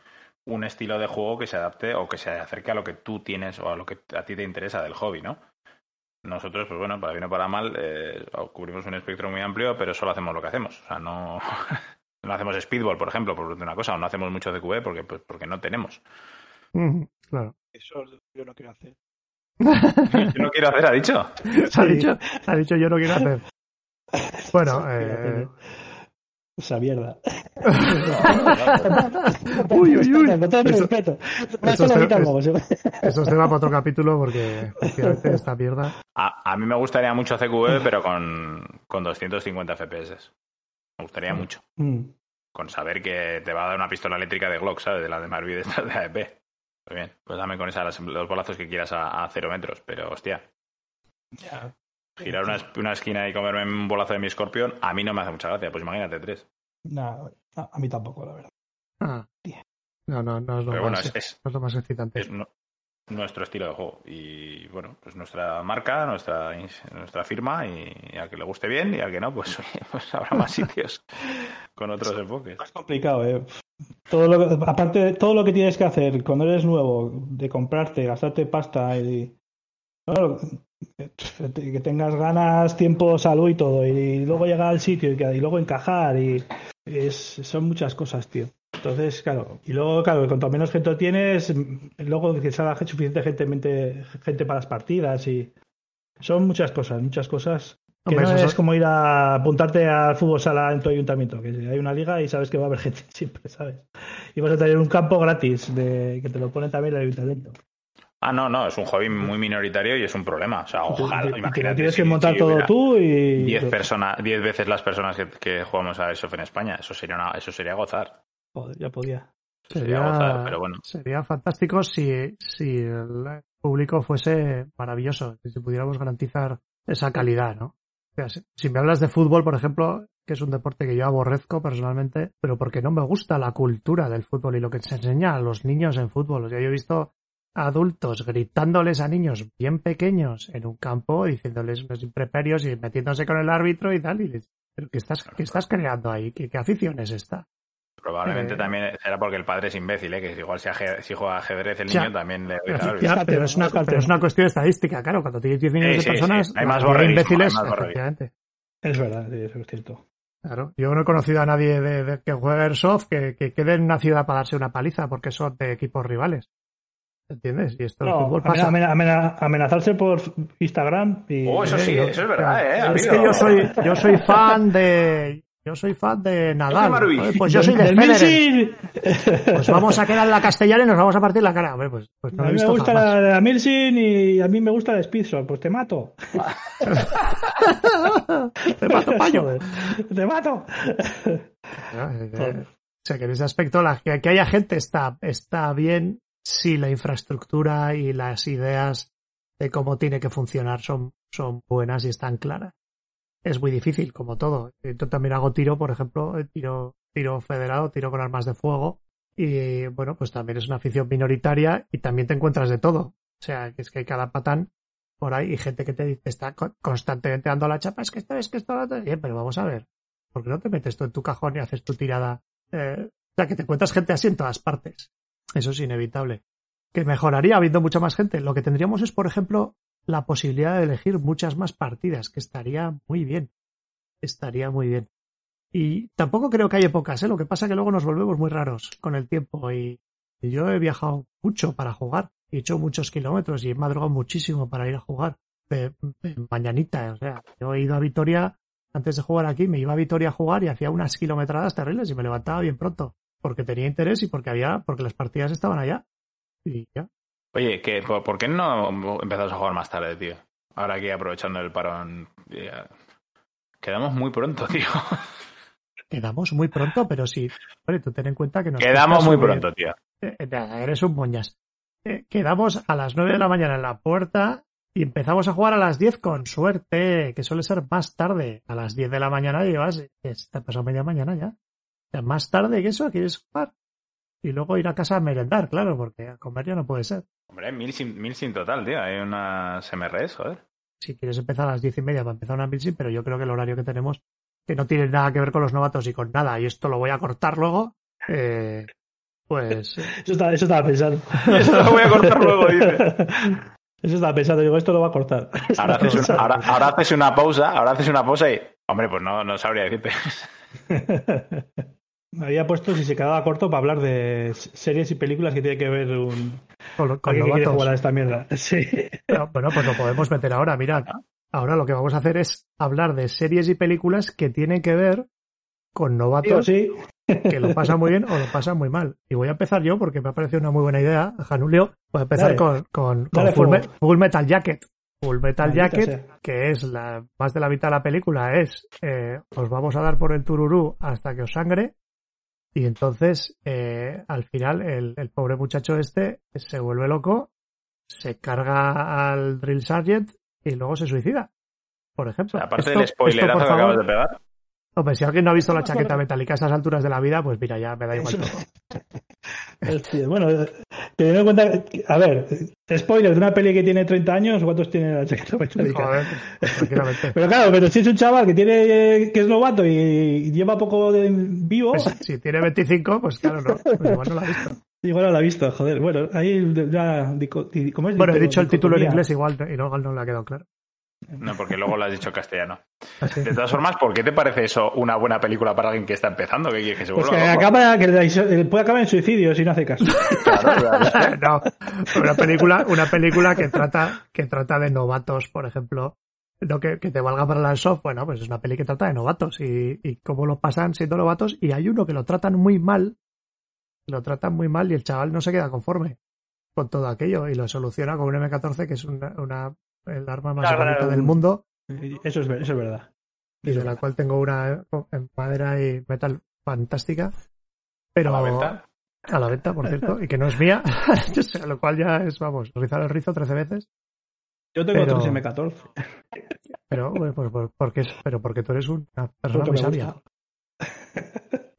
un estilo de juego que se adapte o que se acerque a lo que tú tienes o a lo que a ti te interesa del hobby, ¿no? Nosotros, pues bueno, para bien o para mal, eh, cubrimos un espectro muy amplio, pero solo hacemos lo que hacemos. O sea, no, no hacemos speedball, por ejemplo, por una cosa, o no hacemos mucho de QB porque, pues, porque no tenemos. Claro. Eso yo no quiero hacer. Yo no quiero hacer, ha dicho. Se ha dicho, se ha dicho yo no quiero hacer. Bueno, eh, Esa mierda. Uy, uy, uy. Con todo respeto. eso luego, Eso tema para otro capítulo porque efectivamente esta mierda. A, a mí me gustaría mucho CQV, pero con, con 250 FPS. Me gustaría mucho. Mm. Con saber que te va a dar una pistola eléctrica de Glock, ¿sabes? De la de Marvi de esta de AEP. Muy bien. Pues dame con esas los bolazos que quieras a, a cero metros. Pero, hostia, girar una, es- una esquina y comerme un bolazo de mi escorpión, a mí no me hace mucha gracia. Pues imagínate tres. Nah, a a mí tampoco, la verdad. Ah. No, no, no es lo, Pero bueno, más, es- es- no es lo más excitante. Es no- nuestro estilo de juego. Y bueno, pues nuestra marca, nuestra, nuestra firma, y al que le guste bien, y al que no, pues, oye, pues habrá más sitios con otros enfoques. Es complicado, ¿eh? Todo lo que- aparte de todo lo que tienes que hacer cuando eres nuevo, de comprarte, gastarte pasta y. Que tengas ganas, tiempo, salud y todo, y luego llegar al sitio y, y luego encajar, y es, son muchas cosas, tío. Entonces, claro, y luego, claro, cuanto menos gente tienes, luego que salga suficiente gente, gente para las partidas y son muchas cosas, muchas cosas que Hombre, no eso es como ir a apuntarte al fútbol sala en tu ayuntamiento, que hay una liga y sabes que va a haber gente siempre, ¿sabes? Y vas a tener un campo gratis de que te lo pone también el ayuntamiento. Ah, no, no, es un hobby muy minoritario y es un problema. O sea, ojalá, te- te tienes si- que montar si todo tú y 10 personas, 10 veces las personas que, que jugamos a Airsoft en España. Eso sería, una- eso sería gozar. Joder, ya podía. Eso sería, gozar, pero bueno. sería fantástico si, si el público fuese maravilloso, si pudiéramos garantizar esa calidad, ¿no? O sea, si, si me hablas de fútbol, por ejemplo, que es un deporte que yo aborrezco personalmente, pero porque no me gusta la cultura del fútbol y lo que se enseña a los niños en fútbol. O sea, yo he visto adultos gritándoles a niños bien pequeños en un campo, diciéndoles unos improperios y metiéndose con el árbitro y tal, y les, ¿pero ¿qué estás, qué estás creando ahí? ¿Qué, qué afición es esta? Probablemente Eh, también será porque el padre es imbécil, ¿eh? que igual si, aje- si juega ajedrez el Ya. niño también le Pero, grita al ya, árbitro. pero es una, pero es una cuestión estadística, claro. Cuando tienes 10 millones Sí, de sí, personas, sí. Hay más imbéciles, hay más borreguismo. efectivamente. Es verdad, sí, eso es cierto. Claro. Yo no he conocido a nadie de, de que juegue Airsoft que, que quede en una ciudad para darse una paliza porque son de equipos rivales. ¿Entiendes? Y esto No, pasa. amena- amena- amenazarse por Instagram y Oh, eso sí, yo- eso es verdad, ¿eh? Es que yo soy, yo soy fan de. Yo soy fan de Nadal. Joder, Pues yo soy de Federer. Milsin. Pues vamos a quedar en la castellana y nos vamos a partir la cara. Hombre, pues, pues no a mí me gusta jamás. la, la Milsin y a mí me gusta el Speedshot, pues te mato. Te mato, payo. Te mato. Eh, eh, O sea, que en ese aspecto la, que, que haya gente está, está bien si la infraestructura y las ideas de cómo tiene que funcionar son, son buenas y están claras. Es muy difícil, como todo. Yo también hago tiro, por ejemplo, eh, tiro, tiro federado, tiro con armas de fuego. Y bueno, pues también es una afición minoritaria y también te encuentras de todo. O sea, que es que hay cada patán por ahí y gente que te dice, está co- constantemente dando la chapa, es que esto, es que esto, lo otro". Bien, pero vamos a ver. ¿Por qué no te metes tú en tu cajón y haces tu tirada? Eh, o sea, que te encuentras gente así en todas partes. Eso es inevitable. Que mejoraría habiendo mucha más gente. Lo que tendríamos es, por ejemplo, la posibilidad de elegir muchas más partidas, que estaría muy bien. Estaría muy bien. Y tampoco creo que haya pocas, ¿eh? Lo que pasa es que luego nos volvemos muy raros con el tiempo. Y, yo he viajado mucho para jugar. He hecho muchos kilómetros y he madrugado muchísimo para ir a jugar. De, de mañanita, o sea, yo he ido a Vitoria antes de jugar aquí, me iba a Vitoria a jugar y hacía unas kilometradas terribles y me levantaba bien pronto. Porque tenía interés y porque había, porque las partidas estaban allá. Y ya. Oye, que, ¿por, por qué no empezamos a jugar más tarde, tío? Ahora aquí aprovechando el parón. ya. Quedamos muy pronto, tío. Quedamos muy pronto, pero sí. Oye, tú ten en cuenta que nos Quedamos muy pronto, tío. Eh, eh, eres un moñas. Eh, quedamos a las 9 de la mañana en la puerta y empezamos a jugar a las 10 con suerte, que suele ser más tarde. A las 10 de la mañana llevas, te ha pasado media mañana ya. Más tarde que eso, quieres jugar. Y luego ir a casa a merendar, claro, porque a comer ya no puede ser. Hombre, mil sin, mil sin total, tío. Hay unas MRS, joder. Si quieres empezar a las 10 y media para empezar una milsim, pero yo creo que el horario que tenemos, que no tiene nada que ver con los novatos y con nada, y esto lo voy a cortar luego, eh, pues... eh, Eso, está- eso estaba pensando. Esto lo voy a cortar luego, dice. Eso estaba pensando, digo, esto lo va a cortar. Ahora haces, un- ahora, ahora haces una pausa, ahora haces una pausa y. Hombre, pues no, no sabría decirte. Me había puesto si se quedaba corto para hablar de series y películas que tiene que ver un. con, con que jugar a esta mierda. Sí. Pero, bueno, pues lo podemos meter ahora. Mirad, ahora lo que vamos a hacer es hablar de series y películas que tienen que ver con novatos Sí, que lo pasan muy bien o lo pasan muy mal. Y voy a empezar yo porque me ha parecido una muy buena idea, Janulio. Voy a empezar Dale. con, con, con Dale Full, fuego. Me- Full Metal Jacket. Full Metal Maldita Jacket, sea. que es la más de la mitad de la película, es eh, os vamos a dar por el tururú hasta que os sangre. Y entonces, eh, al final, el, el pobre muchacho este se vuelve loco, se carga al Drill Sergeant y luego se suicida. Por ejemplo. Aparte Esto- del spoilerazo esto, que acabas de pegar. Hombre, si alguien no ha visto la chaqueta metálica a esas alturas de la vida, pues mira, ya me da igual todo. Bueno, teniendo en cuenta, a ver, spoiler de una peli que tiene 30 años, ¿cuántos tiene la chaqueta metálica? Joder, pues. Pero claro, pero si es un chaval que tiene que es novato y lleva poco de vivo, Pues, si tiene 25, pues claro, no. Pues igual no la ha visto. igual no la ha visto, joder. Bueno, ahí ya, ¿cómo es? Bueno, he dicho el título en inglés igual y luego no le ha quedado claro. No, porque luego lo has dicho en castellano. Así. De todas formas, ¿por qué te parece eso una buena película para alguien que está empezando? Que, que se Pues que loco? acaba, que la- puede acabar en suicidio si no hace caso. Claro, claro. no, una película, una película que trata, que trata de novatos, por ejemplo. No que, que te valga para la soft, bueno, pues es una peli que trata de novatos y, y cómo lo pasan siendo novatos. Y hay uno que lo tratan muy mal, lo tratan muy mal y el chaval no se queda conforme con todo aquello y lo soluciona con un M14 que es una, una el arma más Claro, bonita claro. del mundo Eso es, eso es verdad. y de la cual tengo una en madera y metal fantástica. Pero ¿A la venta? a la venta, por cierto, y que no es mía, lo cual ya es, vamos, rizar el rizo 13 veces. Yo tengo Pero- otros M14. Pero, bueno, pues, pues, porque, pero porque tú eres una persona muy sabia.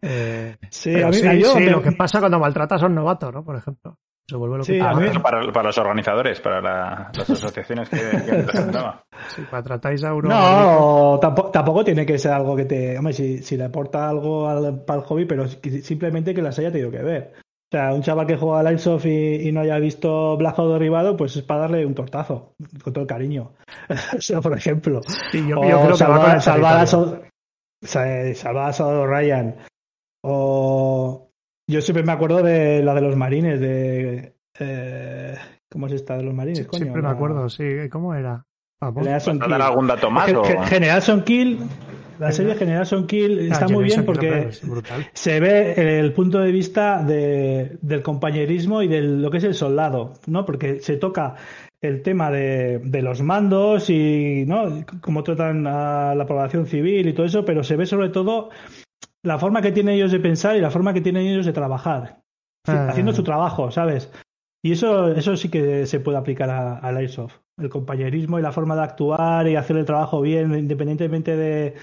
Eh, Sí, a mí, sí, a yo sí, me- lo que pasa cuando maltratas a un novato, ¿no? Por ejemplo. Se vuelve lo que mí- Ah, para, para los organizadores, para la- las asociaciones que, que representaba. Si maltratáis a uno. No, tampoco, tampoco tiene que ser algo que te. Hombre, si, si le aporta algo al, para el hobby, pero si- simplemente que las haya tenido que ver. O sea, un chaval que juega al Airsoft y, y no haya visto Hawk derribado, pues es para darle un tortazo, con todo el cariño. o sea, por ejemplo. Sí, yo, o yo creo que va salvar, a salvar a Ryan. O. Yo siempre me acuerdo de la de los marines, de. eh, ¿Cómo es esta de los marines? Sí, coño? Siempre me La- acuerdo, sí. ¿Cómo era? Vamos. General ¿Vas Son Kill. algún dato más? O- General Son Kill, la serie General Son Kill Ah, está muy bien porque se ve el punto de vista de- del compañerismo y de lo que es el soldado, ¿no? Porque se toca el tema de, de los mandos y ¿no? cómo tratan a la población civil y todo eso, pero se ve sobre todo la forma que tienen ellos de pensar y la forma que tienen ellos de trabajar, Ah. haciendo su trabajo, ¿sabes? Y eso, eso sí que se puede aplicar a- al Airsoft. El compañerismo y la forma de actuar y hacer el trabajo bien, independientemente de,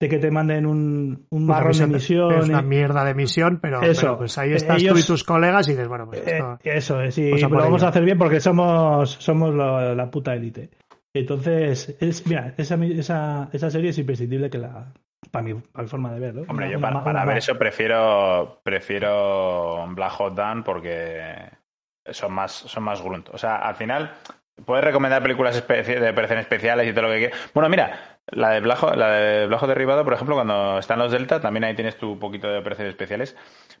de que te manden un, un marrón de misión-. Es una mierda de misión, pero, Eso. pero pues ahí estás tú Ellos- y tus colegas y dices, bueno, pues Eh, esto. eso es, y Cosa lo vamos a hacer bien porque somos, somos la, la puta élite. Entonces, es, mira, esa, esa, esa serie es imprescindible que la. Para mi, para mi forma de verlo. Hombre, Una- yo para, ma- para una ver más. eso prefiero prefiero Black Hot Dan porque son más son más grunt. O sea, al final puedes recomendar películas de operaciones especiales y todo lo que quieras. Bueno, mira, la de Hawk- la de Hawk derribado, por ejemplo, cuando están los Delta, también ahí tienes tu poquito de operaciones especiales.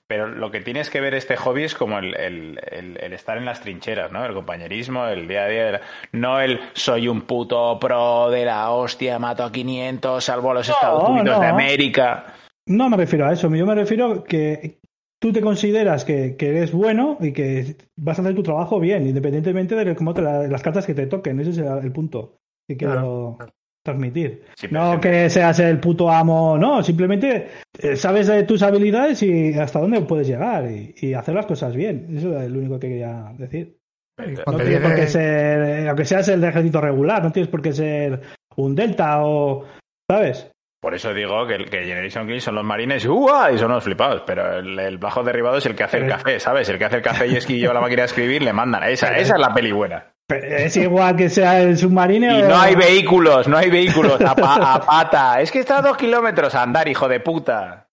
Pero lo que tienes que ver este hobby es como el, el- el- el estar en las trincheras, ¿no? El compañerismo, el día a día. de la- No el soy un puto pro de la hostia, mato a 500, salvo a los No, Estados Unidos de no. América. No me refiero a eso, yo me refiero que tú te consideras que, que eres bueno y que vas a hacer tu trabajo bien, independientemente de cómo te la- las cartas que te toquen. Ese es el, punto que quiero claro. Transmitir. No siempre- que seas el puto amo, no, simplemente eh, sabes de tus habilidades y hasta dónde puedes llegar y, y hacer las cosas bien. Eso es lo único que quería decir. Y No tienes por qué ser, eh, aunque seas el de ejército regular, no tienes por qué ser un delta o, ¿sabes? Por eso digo que, que Generation Kill son los marines ¡uah! y son los flipados, pero el, el bajo derribado es el que hace el café, ¿sabes? El que hace el café y es que lleva la máquina de escribir, le mandan. Esa, esa es la peli buena. Pero Es igual que sea el submarino Y no hay vehículos, no hay vehículos a, pa- a pata. Es que está a dos kilómetros a andar, hijo de puta.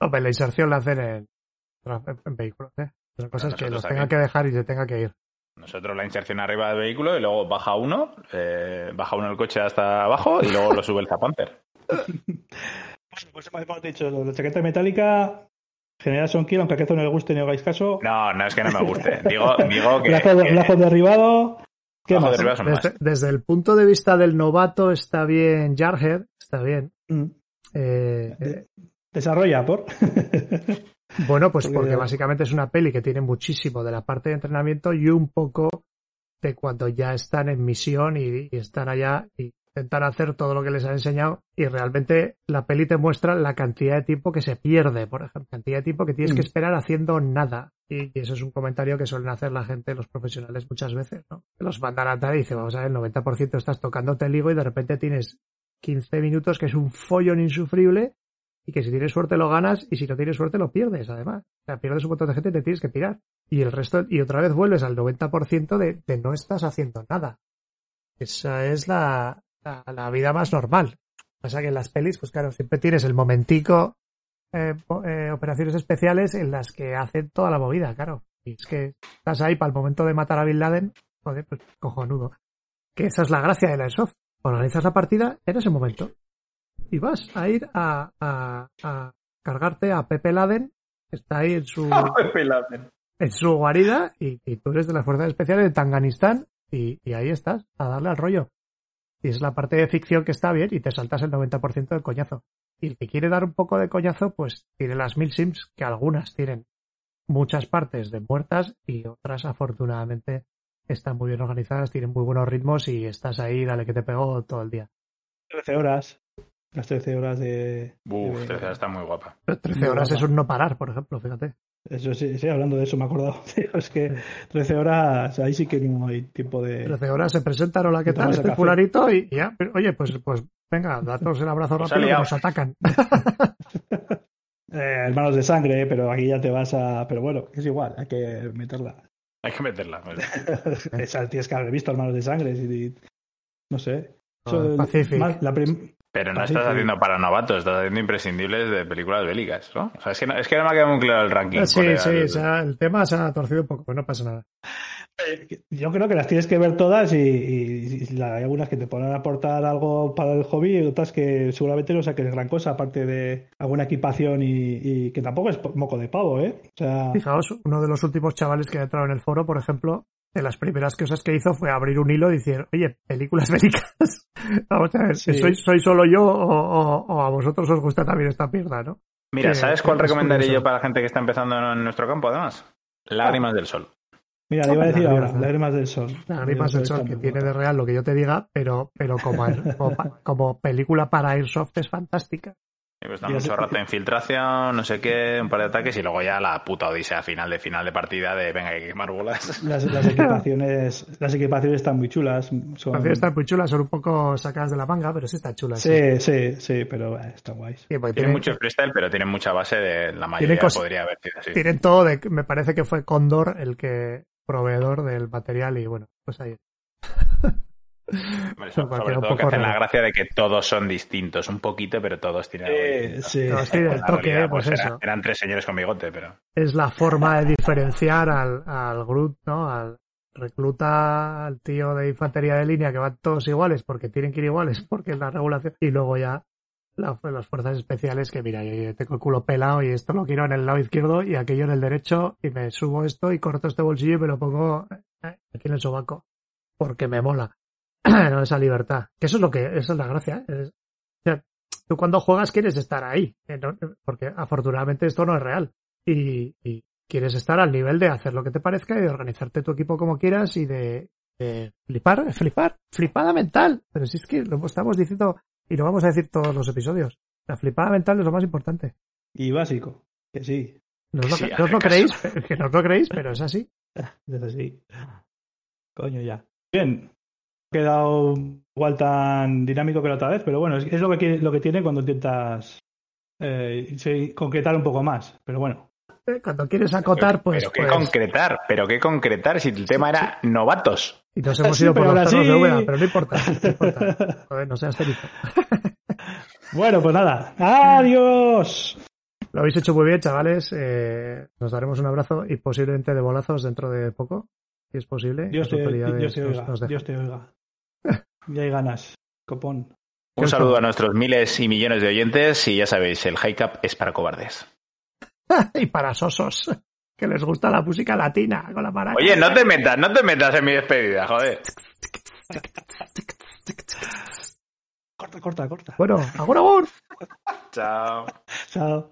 Hombre, la inserción la hacen en, vehículos, ¿eh? Otra cosa es que los tengan también. que dejar y se tenga que ir. Nosotros la inserción arriba del vehículo y luego baja uno, eh, baja uno el coche hasta abajo y luego lo sube el Zapanter. Pues hemos dicho, la chaqueta metálica, General Son Kill, aunque a Kezo no le guste ni hagáis caso. No, no es que no me guste. Digo, digo que. Que- Blajo derribado. ¿Qué Blajo más? derribado son más. Desde, el punto de vista del novato está bien Jarhead, está bien. Mm. Eh, De- eh, Desarrolla, por. Bueno, pues Porque- porque básicamente es una peli que tiene muchísimo de la parte de entrenamiento y un poco de cuando ya están en misión y, y están allá y intentan hacer todo lo que les han enseñado y realmente la peli te muestra la cantidad de tiempo que se pierde, por ejemplo, cantidad de tiempo que tienes que Mm. esperar haciendo nada. Y, y eso es un comentario que suelen hacer la gente, los profesionales muchas veces, ¿no? Los mandan a tal y dice, vamos a ver, el 90% estás tocándote el higo y de repente tienes 15 minutos que es un follón insufrible y que si tienes suerte lo ganas y si no tienes suerte lo pierdes, además. O sea, pierdes un montón de gente y te tienes que tirar. Y el resto, y otra vez vuelves al 90% de, de no estás haciendo nada. Esa es la, la, la vida más normal. Pasa que en las pelis, pues claro, siempre tienes el momentico, eh, eh, operaciones especiales en las que hacen toda la movida, claro. Y es que estás ahí para el momento de matar a Bin Laden, joder, pues cojonudo. Que esa es la gracia de la Airsoft. Organizas la partida en ese momento y vas a ir a, a, a cargarte a Pepe Laden, que está ahí en su, en su guarida, y, y tú eres de las fuerzas especiales de Tanganistán, y, y ahí estás, a darle al rollo. Y es la parte de ficción que está bien, y te saltas el 90% del coñazo. Y el que quiere dar un poco de coñazo, pues tiene las mil sims, que algunas tienen muchas partes de muertas, y otras afortunadamente están muy bien organizadas, tienen muy buenos ritmos, y estás ahí, dale que te pego todo el día. 13 horas. Las 13 horas de. Uf, de- 13 está muy guapa. Pero 13 Muy horas guapa. es un no parar, por ejemplo, fíjate. Eso sí, sí, hablando de eso me he acordado. es que 13 horas, ahí sí que no hay tiempo de. 13 horas se presentan, hola, ¿qué tal? Este café. fulanito y ya, pero, oye, pues, pues venga, datos el abrazo rápido que liado. nos atacan. Eh, hermanos de sangre, pero aquí ya te vas a. Pero bueno, es igual, hay que meterla. Hay que meterla. pues. Esa tienes que haber visto hermanos de sangre. y- y- no sé. Oh, Eso, Pacific. más- la prim- Pero no Así estás que- haciendo para novatos, estás haciendo imprescindibles de películas bélicas, ¿no? O sea, es que no, es que no me ha quedado muy claro el ranking. sí, cuál era sí, el- o sea, el tema se ha torcido un poco, pues no pasa nada. Yo creo que las tienes que ver todas y, y- y la- hay algunas que te ponen a aportar algo para el hobby y otras que seguramente no saquen gran cosa, aparte de alguna equipación y, y que tampoco es moco de pavo, ¿eh? O sea, Fijaos, uno de los últimos chavales que ha entrado en el foro, por ejemplo, de las primeras cosas que hizo fue abrir un hilo y decir, oye, películas bélicas. Vamos a ver, Sí. ¿soy, soy solo yo o, o- o a vosotros os gusta también esta mierda, no? Mira, ¿sabes cuál recomendaría curioso. yo para la gente que está empezando en nuestro campo, además? Lágrimas del Sol. mira, le iba a decir Lágrimas, ahora. Lágrimas del Sol. Lágrimas del Sol, que tiene de real lo que yo te diga, pero, pero como, como, como película para Airsoft es fantástica. Y pues da mucho rato de infiltración, no sé qué, un par de ataques y luego ya la puta odisea final de final de partida de venga, hay que quemar bolas. Las, las equipaciones, las equipaciones están muy chulas. Son... Las están muy chulas, son un poco sacadas de la manga, pero sí están chulas. Sí, sí, sí, pero eh, están guays. Sí, Tienen tienen, mucho freestyle, pero tienen mucha base de la mayoría cos- podría haber sido así. tienen todo de, me parece que fue Condor el que proveedor del material y bueno, pues ahí. Hombre, sobre todo que hacen la gracia de que todos son distintos, un poquito, pero todos tienen algo Eh, distinto. sí. No, sí, el toque, realidad, pues era- eso. eran tres señores con bigote, pero Es la forma de diferenciar al, al Groot, ¿no? Al recluta al tío de infantería de línea que van todos iguales porque tienen que ir iguales porque es la regulación y luego ya la- las fuerzas especiales que mira, yo, yo tengo el culo pelado y esto lo quiero en el lado izquierdo y aquello en el derecho y me subo esto y corto este bolsillo y me lo pongo eh, aquí en el sobaco porque me mola. no esa libertad. Que eso es lo que, eso es la gracia. ¿eh? O sea, tú cuando juegas quieres estar ahí, eh, no- porque afortunadamente esto no es real. Y, y quieres estar al nivel de hacer lo que te parezca y de organizarte tu equipo como quieras y de, de flipar, flipar, flipada mental. Pero si es que lo estamos diciendo y lo vamos a decir todos los episodios. La flipada mental es lo más importante. Y básico, que sí. No os lo, Sí, creéis, que no os lo creéis, pero es así. Es así. Coño, ya. Bien. Quedado igual tan dinámico que la otra vez, pero bueno, es, es lo, que, quiere- lo que tiene cuando intentas eh, sí, concretar un poco más. Pero bueno, Eh, Cuando quieres acotar, pues, pero qué pues concretar, pero qué concretar si el tema era novatos. y nos hemos Sí, ido por pero los cerros de sí. Úbeda, pero no importa, no importa. Joder, no seas cenizo. bueno, pues nada. ¡Adiós! Lo habéis hecho muy bien, chavales. Eh, nos daremos un abrazo y posiblemente de bolazos dentro de poco, si es posible. Dios te, Dios te oiga. Dios te oiga. Ya hay ganas, copón. Un saludo a nuestros miles y millones de oyentes y ya sabéis, el high cap es para cobardes. y para sosos, que les gusta la música latina con la maraca. Oye, no te metas, no te metas en mi despedida, joder. Corta, corta, corta. Bueno, agur, agur. Chao. Chao.